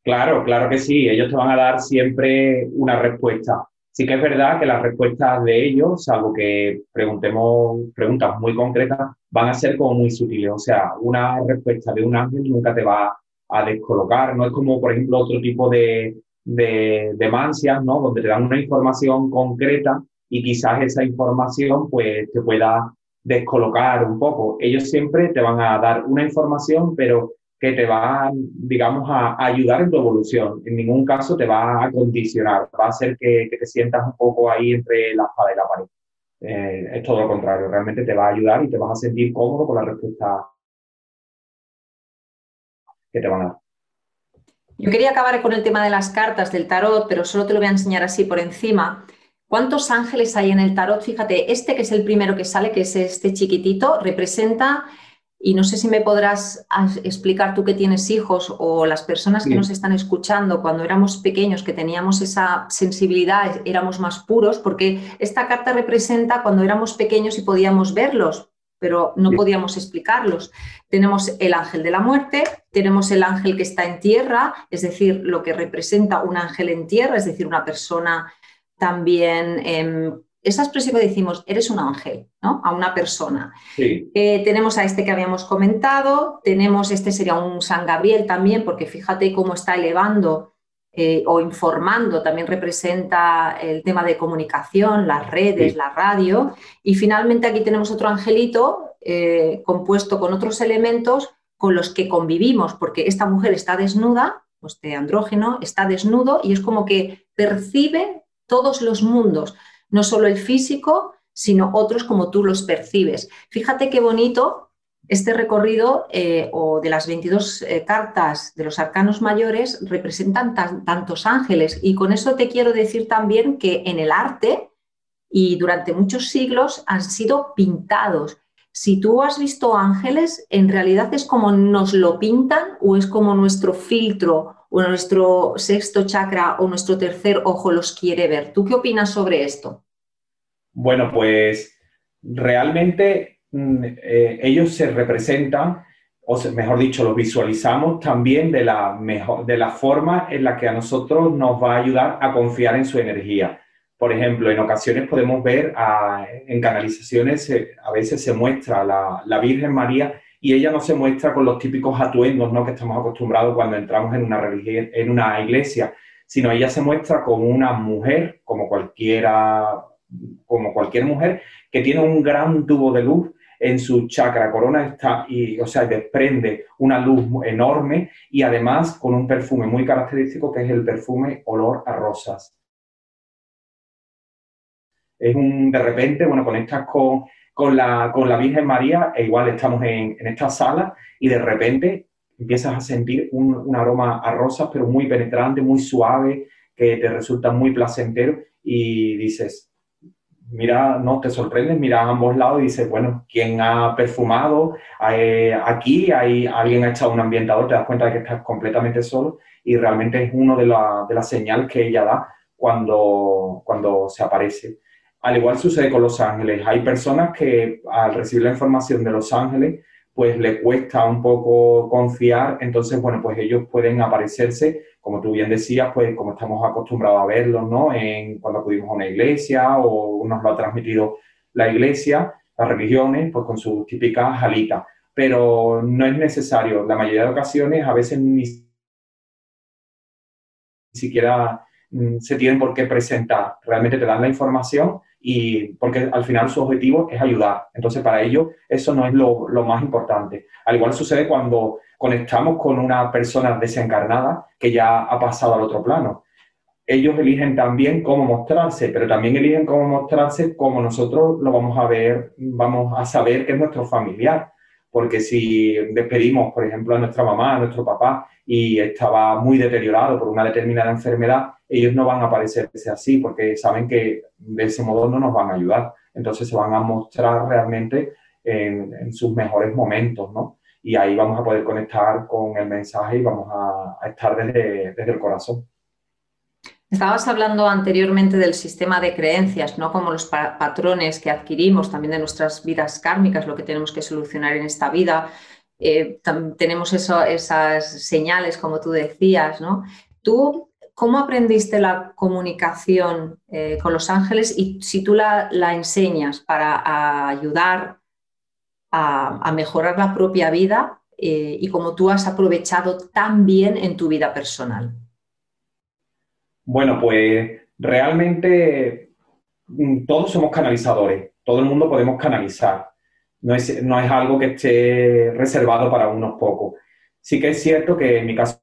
Claro, claro que sí, ellos te van a dar siempre una respuesta. Sí que es verdad que las respuestas de ellos, salvo que preguntemos preguntas muy concretas, van a ser como muy sutiles. O sea, una respuesta de un ángel nunca te va a descolocar. No es como, por ejemplo, otro tipo de, de, de mancias, ¿no? Donde te dan una información concreta y quizás esa información pues te pueda descolocar un poco. Ellos siempre te van a dar una información, pero que te va, digamos, a, ayudar en tu evolución. En ningún caso te va a condicionar, va a hacer que, que te sientas un poco ahí entre la espada y la pared. Eh, es todo lo contrario, realmente te va a ayudar y te vas a sentir cómodo con la respuesta que te van a dar. Yo quería acabar con el tema de las cartas del tarot, pero solo te lo voy a enseñar así por encima. ¿Cuántos ángeles hay en el tarot? Fíjate, este que es el primero que sale, que es este chiquitito, representa, y no sé si me podrás explicar tú que tienes hijos o las personas que nos están escuchando, cuando éramos pequeños, que teníamos esa sensibilidad, éramos más puros, porque esta carta representa cuando éramos pequeños y podíamos verlos, pero no podíamos explicarlos. Tenemos el ángel de la muerte, tenemos el ángel que está en tierra, es decir, lo que representa un ángel en tierra, es decir, una persona también, em, esa expresión que decimos, eres un ángel, ¿no? A una persona. Eh, tenemos a este que habíamos comentado, tenemos, este sería un San Gabriel también, porque fíjate cómo está elevando eh, o informando, también representa el tema de comunicación, las redes, la radio. Y finalmente aquí tenemos otro angelito eh, compuesto con otros elementos con los que convivimos, porque esta mujer está desnuda, pues de andrógeno, está desnudo y es como que percibe todos los mundos, no solo el físico, sino otros como tú los percibes. Fíjate qué bonito este recorrido eh, o de las 22 eh, cartas de los arcanos mayores representan tantos ángeles y con eso te quiero decir también que en el arte y durante muchos siglos han sido pintados. Si tú has visto ángeles, en realidad es como nos lo pintan o es como nuestro filtro o nuestro sexto chakra o nuestro tercer ojo los quiere ver. ¿Tú qué opinas sobre esto? Bueno, pues realmente eh, ellos se representan, o mejor dicho, los visualizamos también de la, mejor, de la forma en la que a nosotros nos va a ayudar a confiar en su energía. Por ejemplo, en ocasiones podemos ver en canalizaciones, a veces se muestra la, la Virgen María y ella no se muestra con los típicos atuendos ¿no? que estamos acostumbrados cuando entramos en una, religión, en una iglesia, sino ella se muestra como una mujer, como cualquiera, como cualquier mujer, que tiene un gran tubo de luz en su chakra. Corona está y o sea desprende una luz enorme y además con un perfume muy característico que es el perfume olor a rosas. Es un de repente bueno conectas con con la, con la Virgen María, e igual estamos en, en, esta sala y de repente empiezas a sentir un, un, aroma a rosas, pero muy penetrante, muy suave, que te resulta muy placentero y dices, mira, no, te sorprendes, mira a ambos lados y dices, bueno, ¿quién ha perfumado? Eh, aquí hay, alguien ha echado un ambientador, te das cuenta de que estás completamente solo y realmente es uno de, la, de las señales que ella da cuando, cuando se aparece. Al igual sucede con los ángeles. Hay personas que al recibir la información de los ángeles, pues le cuesta un poco confiar, entonces, bueno, pues ellos pueden aparecerse, como tú bien decías, pues como estamos acostumbrados a verlos, ¿no? En, cuando acudimos a una iglesia o nos lo ha transmitido la iglesia, las religiones, pues con sus típicas alitas. Pero no es necesario. La mayoría de ocasiones, a veces ni siquiera mm, se tienen por qué presentar. Realmente te dan la información y porque al final su objetivo es ayudar. Entonces, para ellos eso no es lo, lo, más importante. Al igual sucede cuando conectamos con una persona desencarnada que ya ha pasado al otro plano. Ellos eligen también cómo mostrarse, pero también eligen cómo mostrarse como nosotros lo vamos a ver, vamos a saber que es nuestro familiar. Porque si despedimos, por ejemplo, a nuestra mamá, a nuestro papá, y estaba muy deteriorado por una determinada enfermedad, ellos no van a parecerse así porque saben que de ese modo no nos van a ayudar. Entonces se van a mostrar realmente en, sus mejores momentos, ¿no? Y ahí vamos a poder conectar con el mensaje y vamos a, estar desde, desde el corazón. Estabas hablando anteriormente del sistema de creencias, ¿no? Como los patrones que adquirimos también de nuestras vidas kármicas, lo que tenemos que solucionar en esta vida. Eh, tenemos eso, esas señales, como tú decías, ¿no? Tú ¿Cómo aprendiste la comunicación eh, con los ángeles y si tú la, enseñas para ayudar a, mejorar la propia vida eh, y cómo tú has aprovechado tan bien en tu vida personal? Bueno, pues realmente mm, todos somos canalizadores, todo el mundo podemos canalizar. No es, no es algo que esté reservado para unos pocos. Sí que es cierto que en mi caso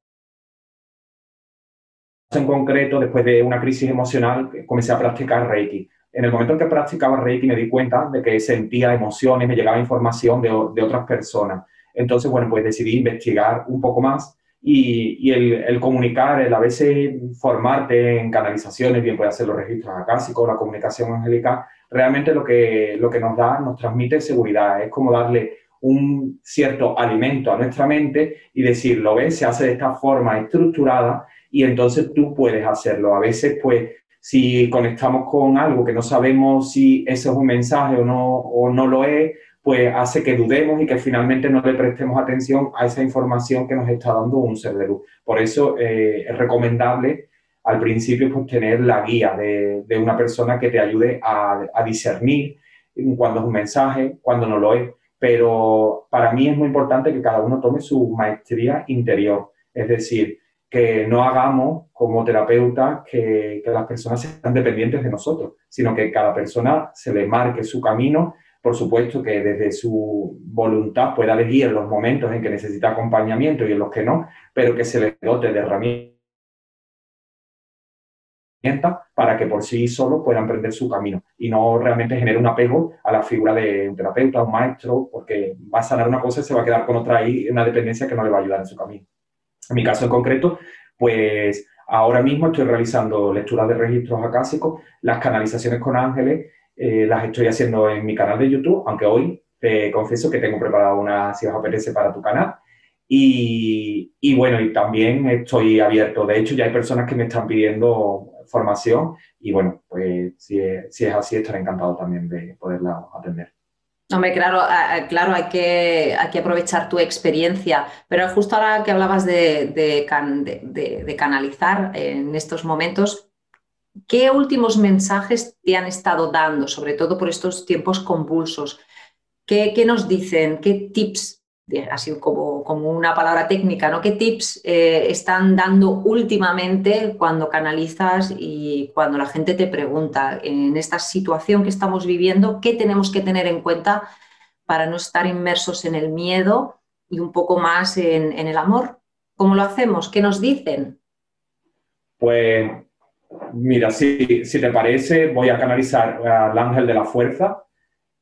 en concreto, después de una crisis emocional, comencé a practicar Reiki. En el momento en que practicaba Reiki me di cuenta de que sentía emociones, me llegaba información de, de otras personas. Entonces, bueno, pues decidí investigar un poco más y, el, comunicar, el a veces formarte en canalizaciones, bien puede hacer los registros acásicos, la comunicación angélica, realmente lo que, lo que nos da, nos transmite seguridad. Es como darle un cierto alimento a nuestra mente y decir, lo ves, se hace de esta forma estructurada y entonces tú puedes hacerlo. A veces, pues, si conectamos con algo que no sabemos si ese es un mensaje o no, o no lo es, pues hace que dudemos y que finalmente no le prestemos atención a esa información que nos está dando un ser de luz. Por eso eh, es recomendable al principio pues, tener la guía de, una persona que te ayude a, a, discernir cuando es un mensaje, cuando no lo es. Pero para mí es muy importante que cada uno tome su maestría interior. Es decir, que no hagamos como terapeutas que, que las personas sean dependientes de nosotros, sino que cada persona se le marque su camino por supuesto que desde su voluntad pueda elegir los momentos en que necesita acompañamiento y en los que no, pero que se le dote de herramientas para que por sí solo pueda emprender su camino y no realmente genere un apego a la figura de un terapeuta, un maestro, porque va a sanar una cosa y se va a quedar con otra ahí, una dependencia que no le va a ayudar en su camino. En mi caso en concreto, pues ahora mismo estoy realizando lecturas de registros acásicos, las canalizaciones con ángeles eh, las estoy haciendo en mi canal de YouTube, aunque hoy te confieso que tengo preparado una, si os apetece, para tu canal. Y, bueno, y también estoy abierto. De hecho, ya hay personas que me están pidiendo formación y bueno, pues si es, así, estaré encantado también de poderla atender. Hombre, claro, claro hay, que, hay que aprovechar tu experiencia, pero justo ahora que hablabas de, de, de canalizar en estos momentos, ¿Qué últimos mensajes te han estado dando, sobre todo por estos tiempos convulsos? ¿Qué, nos dicen? ¿Qué tips, así como, como una palabra técnica, ¿no? ¿qué tips eh, están dando últimamente cuando canalizas y cuando la gente te pregunta en esta situación que estamos viviendo, qué tenemos que tener en cuenta para no estar inmersos en el miedo y un poco más en, en el amor? ¿Cómo lo hacemos? ¿Qué nos dicen? Pues Mira, si, si te parece, voy a canalizar al ángel de la fuerza,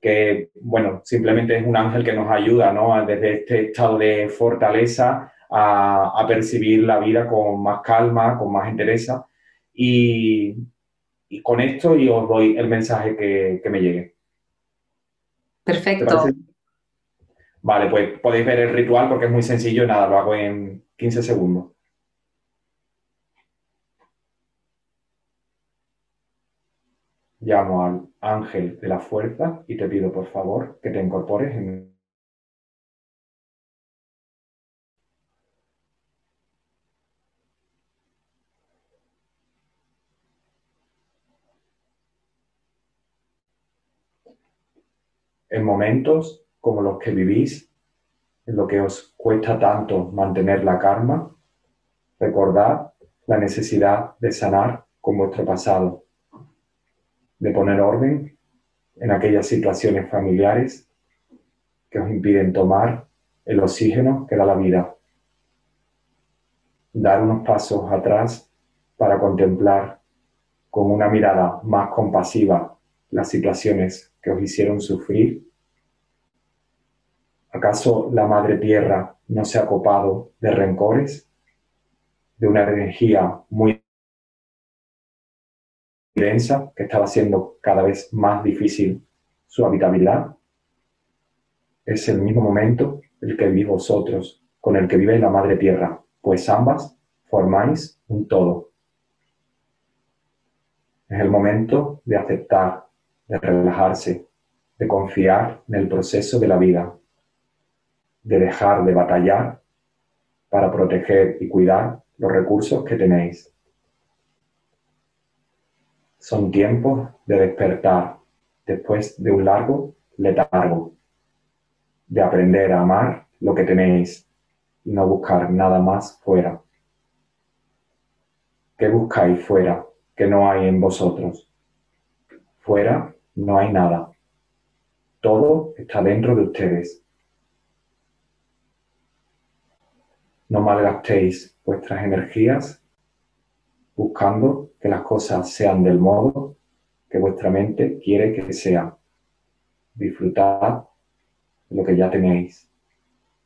que, bueno, simplemente es un ángel que nos ayuda, ¿no? Desde este estado de fortaleza a, percibir la vida con más calma, con más entereza. Y, con esto y os doy el mensaje que, que me llegue. Perfecto. Vale, pues podéis ver el ritual porque es muy sencillo, nada, lo hago en 15 segundos. Llamo al ángel de la fuerza y te pido por favor que te incorpores en En momentos como los que vivís, en lo que os cuesta tanto mantener la karma, recordad la necesidad de sanar con vuestro pasado de poner orden en aquellas situaciones familiares que os impiden tomar el oxígeno que da la vida. Dar unos pasos atrás para contemplar con una mirada más compasiva las situaciones que os hicieron sufrir. ¿Acaso la Madre Tierra no se ha copado de rencores, de una energía muy que estaba haciendo cada vez más difícil su habitabilidad, es el mismo momento el que vivís vosotros con el que vive la Madre Tierra, pues ambas formáis un todo. Es el momento de aceptar, de relajarse, de confiar en el proceso de la vida, de dejar de batallar para proteger y cuidar los recursos que tenéis. Son tiempos de despertar después de un largo letargo, de aprender a amar lo que tenéis y no buscar nada más fuera. ¿Qué buscáis fuera que no hay en vosotros? Fuera no hay nada. Todo está dentro de ustedes. No malgastéis vuestras energías buscando que las cosas sean del modo que vuestra mente quiere que sean. Disfrutad lo que ya tenéis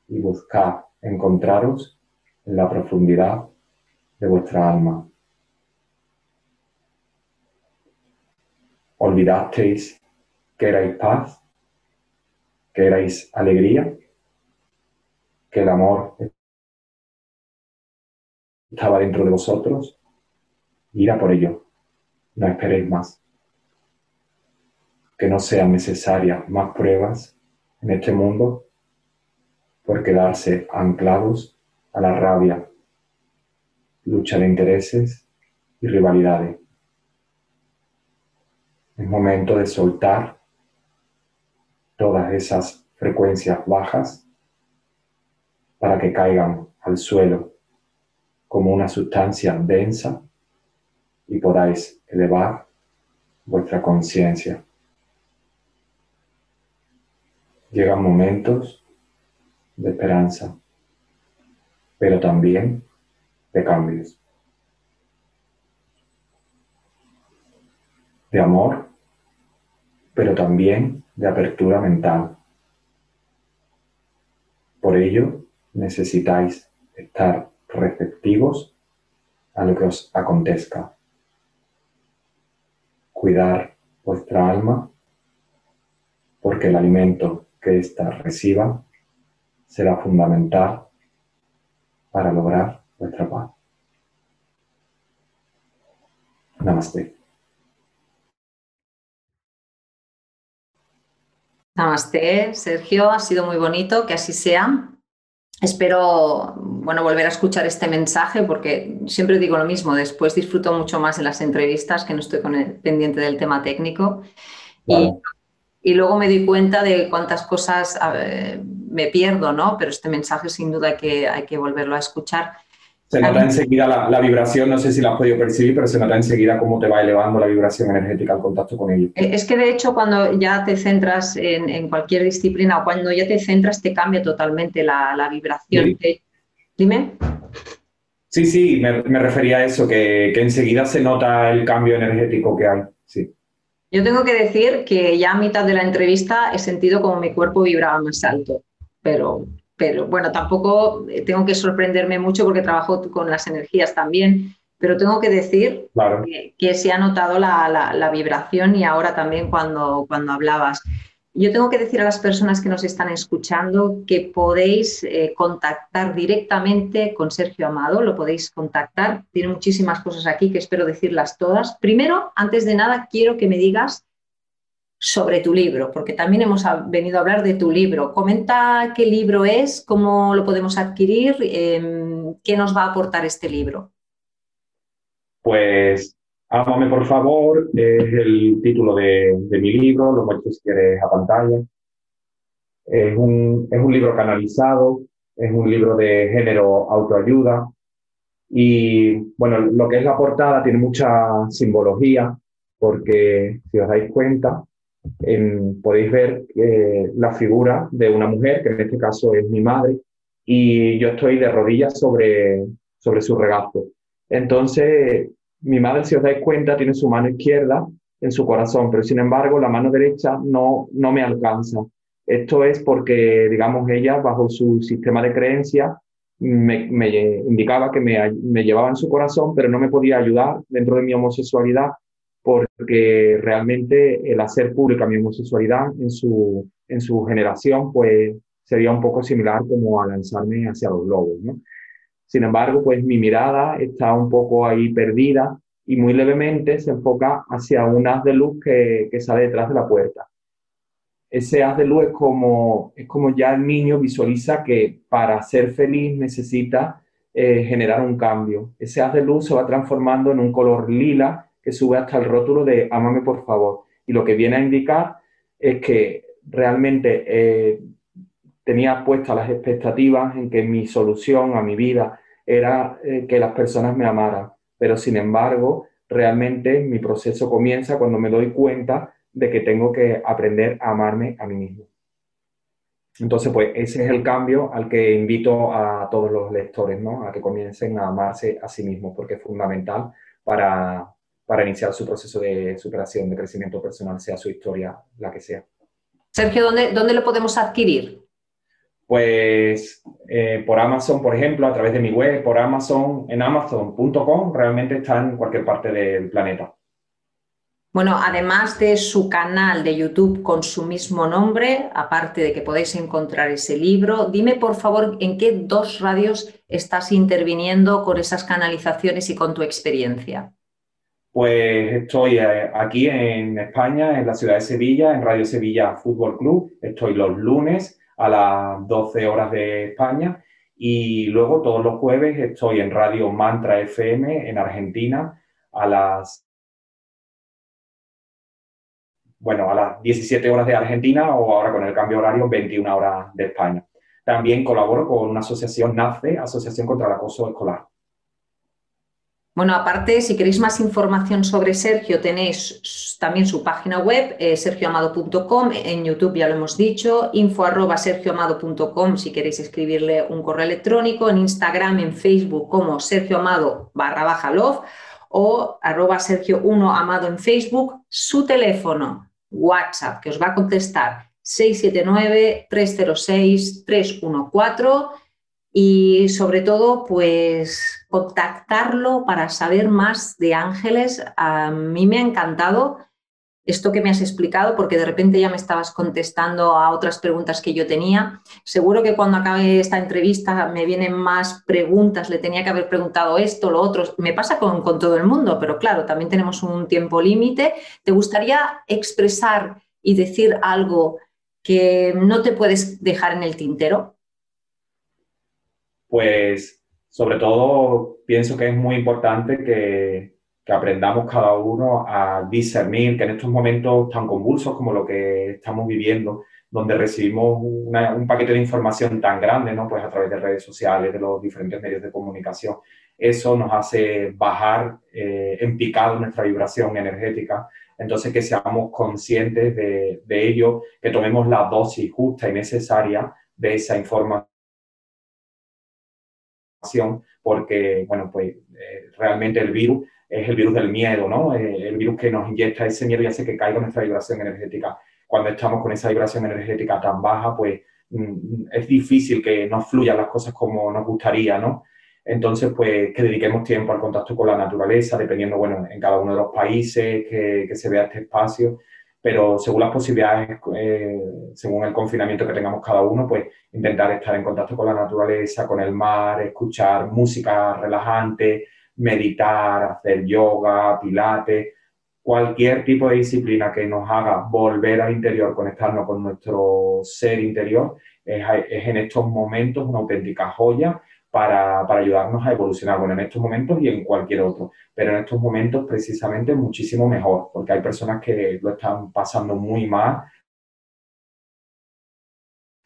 y buscad encontraros en la profundidad de vuestra alma. ¿Olvidasteis que erais paz? ¿Que erais alegría? ¿Que el amor estaba dentro de vosotros? Ira por ello. No esperéis más. Que no sean necesarias más pruebas en este mundo por quedarse anclados a la rabia, lucha de intereses y rivalidades. Es momento de soltar todas esas frecuencias bajas para que caigan al suelo como una sustancia densa y podáis elevar vuestra conciencia. Llegan momentos de esperanza, pero también de cambios. De amor, pero también de apertura mental. Por ello, necesitáis estar receptivos a lo que os acontezca. Cuidar vuestra alma, porque el alimento que ésta reciba será fundamental para lograr vuestra paz. Namaste. Namaste, Sergio, ha sido muy bonito, que así sea. Espero, bueno, volver a escuchar este mensaje porque siempre digo lo mismo, después disfruto mucho más en las entrevistas que no estoy con el, pendiente del tema técnico. Y, y, luego me di cuenta de cuántas cosas me pierdo, ¿no? Pero este mensaje sin duda hay que, hay que volverlo a escuchar. Se nota enseguida la, vibración, no sé si la has podido percibir, pero se nota enseguida cómo te va elevando la vibración energética al contacto con ello. Eh, es que de hecho cuando ya te centras en, cualquier disciplina o cuando ya te centras te cambia totalmente la, vibración. Dime. Sí, sí, me, refería a eso, que, que, enseguida se nota el cambio energético que hay. Sí. Yo tengo que decir que ya a mitad de la entrevista he sentido como mi cuerpo vibraba más alto pero, pero bueno, tampoco eh, tengo que sorprenderme mucho porque trabajo con las energías también, pero tengo que decir que, se ha notado la, vibración y ahora también cuando, cuando hablabas. Yo tengo que decir a las personas que nos están escuchando que podéis eh, contactar directamente con Sergio Amado, lo podéis contactar. Tiene muchísimas cosas aquí que espero decirlas todas. Primero, antes de nada, quiero que me digas sobre tu libro, porque también hemos venido a hablar de tu libro. Comenta qué libro es, cómo lo podemos adquirir, em, qué nos va a aportar este libro. Pues Ámame por favor es el título de, mi libro, lo muestro si quieres a pantalla. Es un, es un libro canalizado, es un libro de género autoayuda y bueno, lo que es la portada tiene mucha simbología porque si os dais cuenta, podéis ver eh, la figura de una mujer, que en este caso es mi madre, y yo estoy de rodillas sobre, sobre su regazo. Entonces, mi madre, si os dais cuenta, tiene su mano izquierda en su corazón, pero sin embargo la mano derecha no, no me alcanza. Esto es porque, digamos, ella, bajo su sistema de creencia, me, me indicaba que me, me llevaba en su corazón, pero no me podía ayudar dentro de mi homosexualidad porque realmente el hacer pública mi homosexualidad en su, en su generación, pues sería un poco similar como a lanzarme hacia los globos, ¿no? Sin embargo, pues mi mirada está un poco ahí perdida y muy levemente se enfoca hacia un haz de luz que, que sale detrás de la puerta. Ese haz de luz es como, es como ya el niño visualiza que para ser feliz necesita eh, generar un cambio. Ese haz de luz se va transformando en un color lila que sube hasta el rótulo de Amame por favor. Y lo que viene a indicar es que realmente eh, tenía puestas las expectativas en que mi solución a mi vida era eh, que las personas me amaran. Pero sin embargo, realmente mi proceso comienza cuando me doy cuenta de que tengo que aprender a amarme a mí mismo. Entonces, pues ese es el cambio al que invito a todos los lectores, ¿no? A que comiencen a amarse a sí mismos, porque es fundamental para, para iniciar su proceso de superación, de crecimiento personal, sea su historia la que sea. Sergio, ¿dónde, dónde lo podemos adquirir? Pues eh, por Amazon, por ejemplo, a través de mi web, por Amazon, en amazon.com, realmente está en cualquier parte del planeta. Bueno, además de su canal de YouTube con su mismo nombre, aparte de que podéis encontrar ese libro, dime por favor en qué dos radios estás interviniendo con esas canalizaciones y con tu experiencia. Pues estoy eh, aquí en España, en la ciudad de Sevilla, en Radio Sevilla Fútbol Club. Estoy los lunes a las 12 horas de España y luego todos los jueves estoy en Radio Mantra FM en Argentina a las bueno, a las 17 horas de Argentina o ahora con el cambio horario 21 horas de España. También colaboro con una asociación NACE, Asociación contra el Acoso Escolar. Bueno, aparte, si queréis más información sobre Sergio, tenéis también su página web, eh, sergioamado.com, en YouTube ya lo hemos dicho, info arroba sergioamado.com si queréis escribirle un correo electrónico, en Instagram, en Facebook como Sergio Amado barra baja love o arroba Sergio 1 Amado en Facebook, su teléfono WhatsApp que os va a contestar 679-306-314 y sobre todo pues contactarlo para saber más de ángeles. A mí me ha encantado esto que me has explicado, porque de repente ya me estabas contestando a otras preguntas que yo tenía. Seguro que cuando acabe esta entrevista me vienen más preguntas, le tenía que haber preguntado esto, lo otro. Me pasa con, con todo el mundo, pero claro, también tenemos un tiempo límite. ¿Te gustaría expresar y decir algo que no te puedes dejar en el tintero? Pues sobre todo pienso que es muy importante que que aprendamos cada uno a discernir que en estos momentos tan convulsos como lo que estamos viviendo, donde recibimos un paquete de información tan grande, ¿no? Pues a través de redes sociales, de los diferentes medios de comunicación, eso nos hace bajar eh, en picado nuestra vibración energética. Entonces, que seamos conscientes de, de ello, que tomemos la dosis justa y necesaria de esa información porque, bueno, pues eh, realmente el virus es el virus del miedo, ¿no? Eh, el virus que nos inyecta ese miedo y hace que caiga nuestra vibración energética. Cuando estamos con esa vibración energética tan baja, pues mm, es difícil que nos fluyan las cosas como nos gustaría, ¿no? Entonces, pues que dediquemos tiempo al contacto con la naturaleza, dependiendo, bueno, en cada uno de los países que, que se vea este espacio, pero según las posibilidades, eh, según el confinamiento que tengamos cada uno, pues intentar estar en contacto con la naturaleza, con el mar, escuchar música relajante, meditar, hacer yoga, pilates, cualquier tipo de disciplina que nos haga volver al interior, conectarnos con nuestro ser interior, es, en estos momentos una auténtica joya para, ayudarnos a evolucionar, bueno, en estos momentos y en cualquier otro, pero en estos momentos precisamente muchísimo mejor, porque hay personas que lo están pasando muy mal,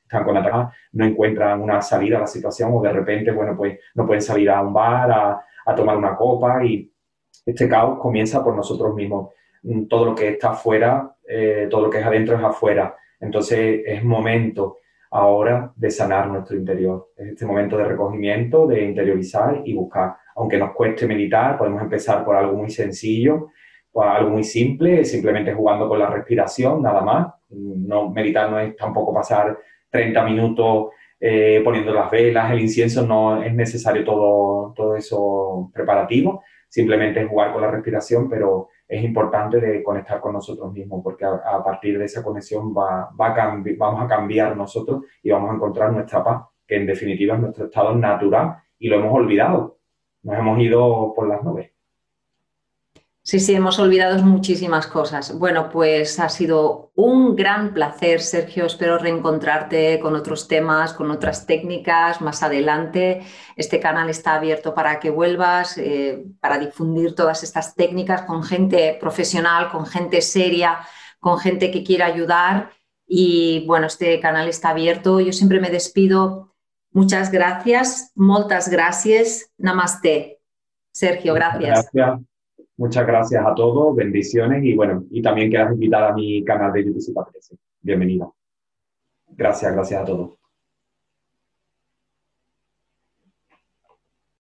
están con ataques, no encuentran una salida a la situación o de repente, bueno, pues no pueden salir a un bar, a, a tomar una copa y este caos comienza por nosotros mismos. Mm, todo lo que está afuera, eh, todo lo que es adentro es afuera. Entonces es momento ahora de sanar nuestro interior. Es este momento de recogimiento, de interiorizar y buscar. Aunque nos cueste meditar, podemos empezar por algo muy sencillo, por algo muy simple, simplemente jugando con la respiración, nada más. No, meditar no es tampoco pasar 30 minutos eh, poniendo las velas, el incienso, no es necesario todo, todo eso preparativo, simplemente jugar con la respiración, pero es importante de conectar con nosotros mismos, porque a, partir de esa conexión va, va vamos a cambiar nosotros y vamos a encontrar nuestra paz, que en definitiva es nuestro estado natural y lo hemos olvidado, nos hemos ido por las nubes. Sí, sí, hemos olvidado muchísimas cosas. Bueno, pues ha sido un gran placer, Sergio. Espero reencontrarte con otros temas, con otras técnicas más adelante. Este canal está abierto para que vuelvas, eh, para difundir todas estas técnicas con gente profesional, con gente seria, con gente que quiera ayudar. Y bueno, este canal está abierto. Yo siempre me despido. Muchas gracias, muchas gracias. Namaste. Sergio, gracias. gracias. Muchas gracias a todos, bendiciones y bueno, y también quedas invitada a mi canal de YouTube si te apetece. Bienvenida. Gracias, gracias a todos.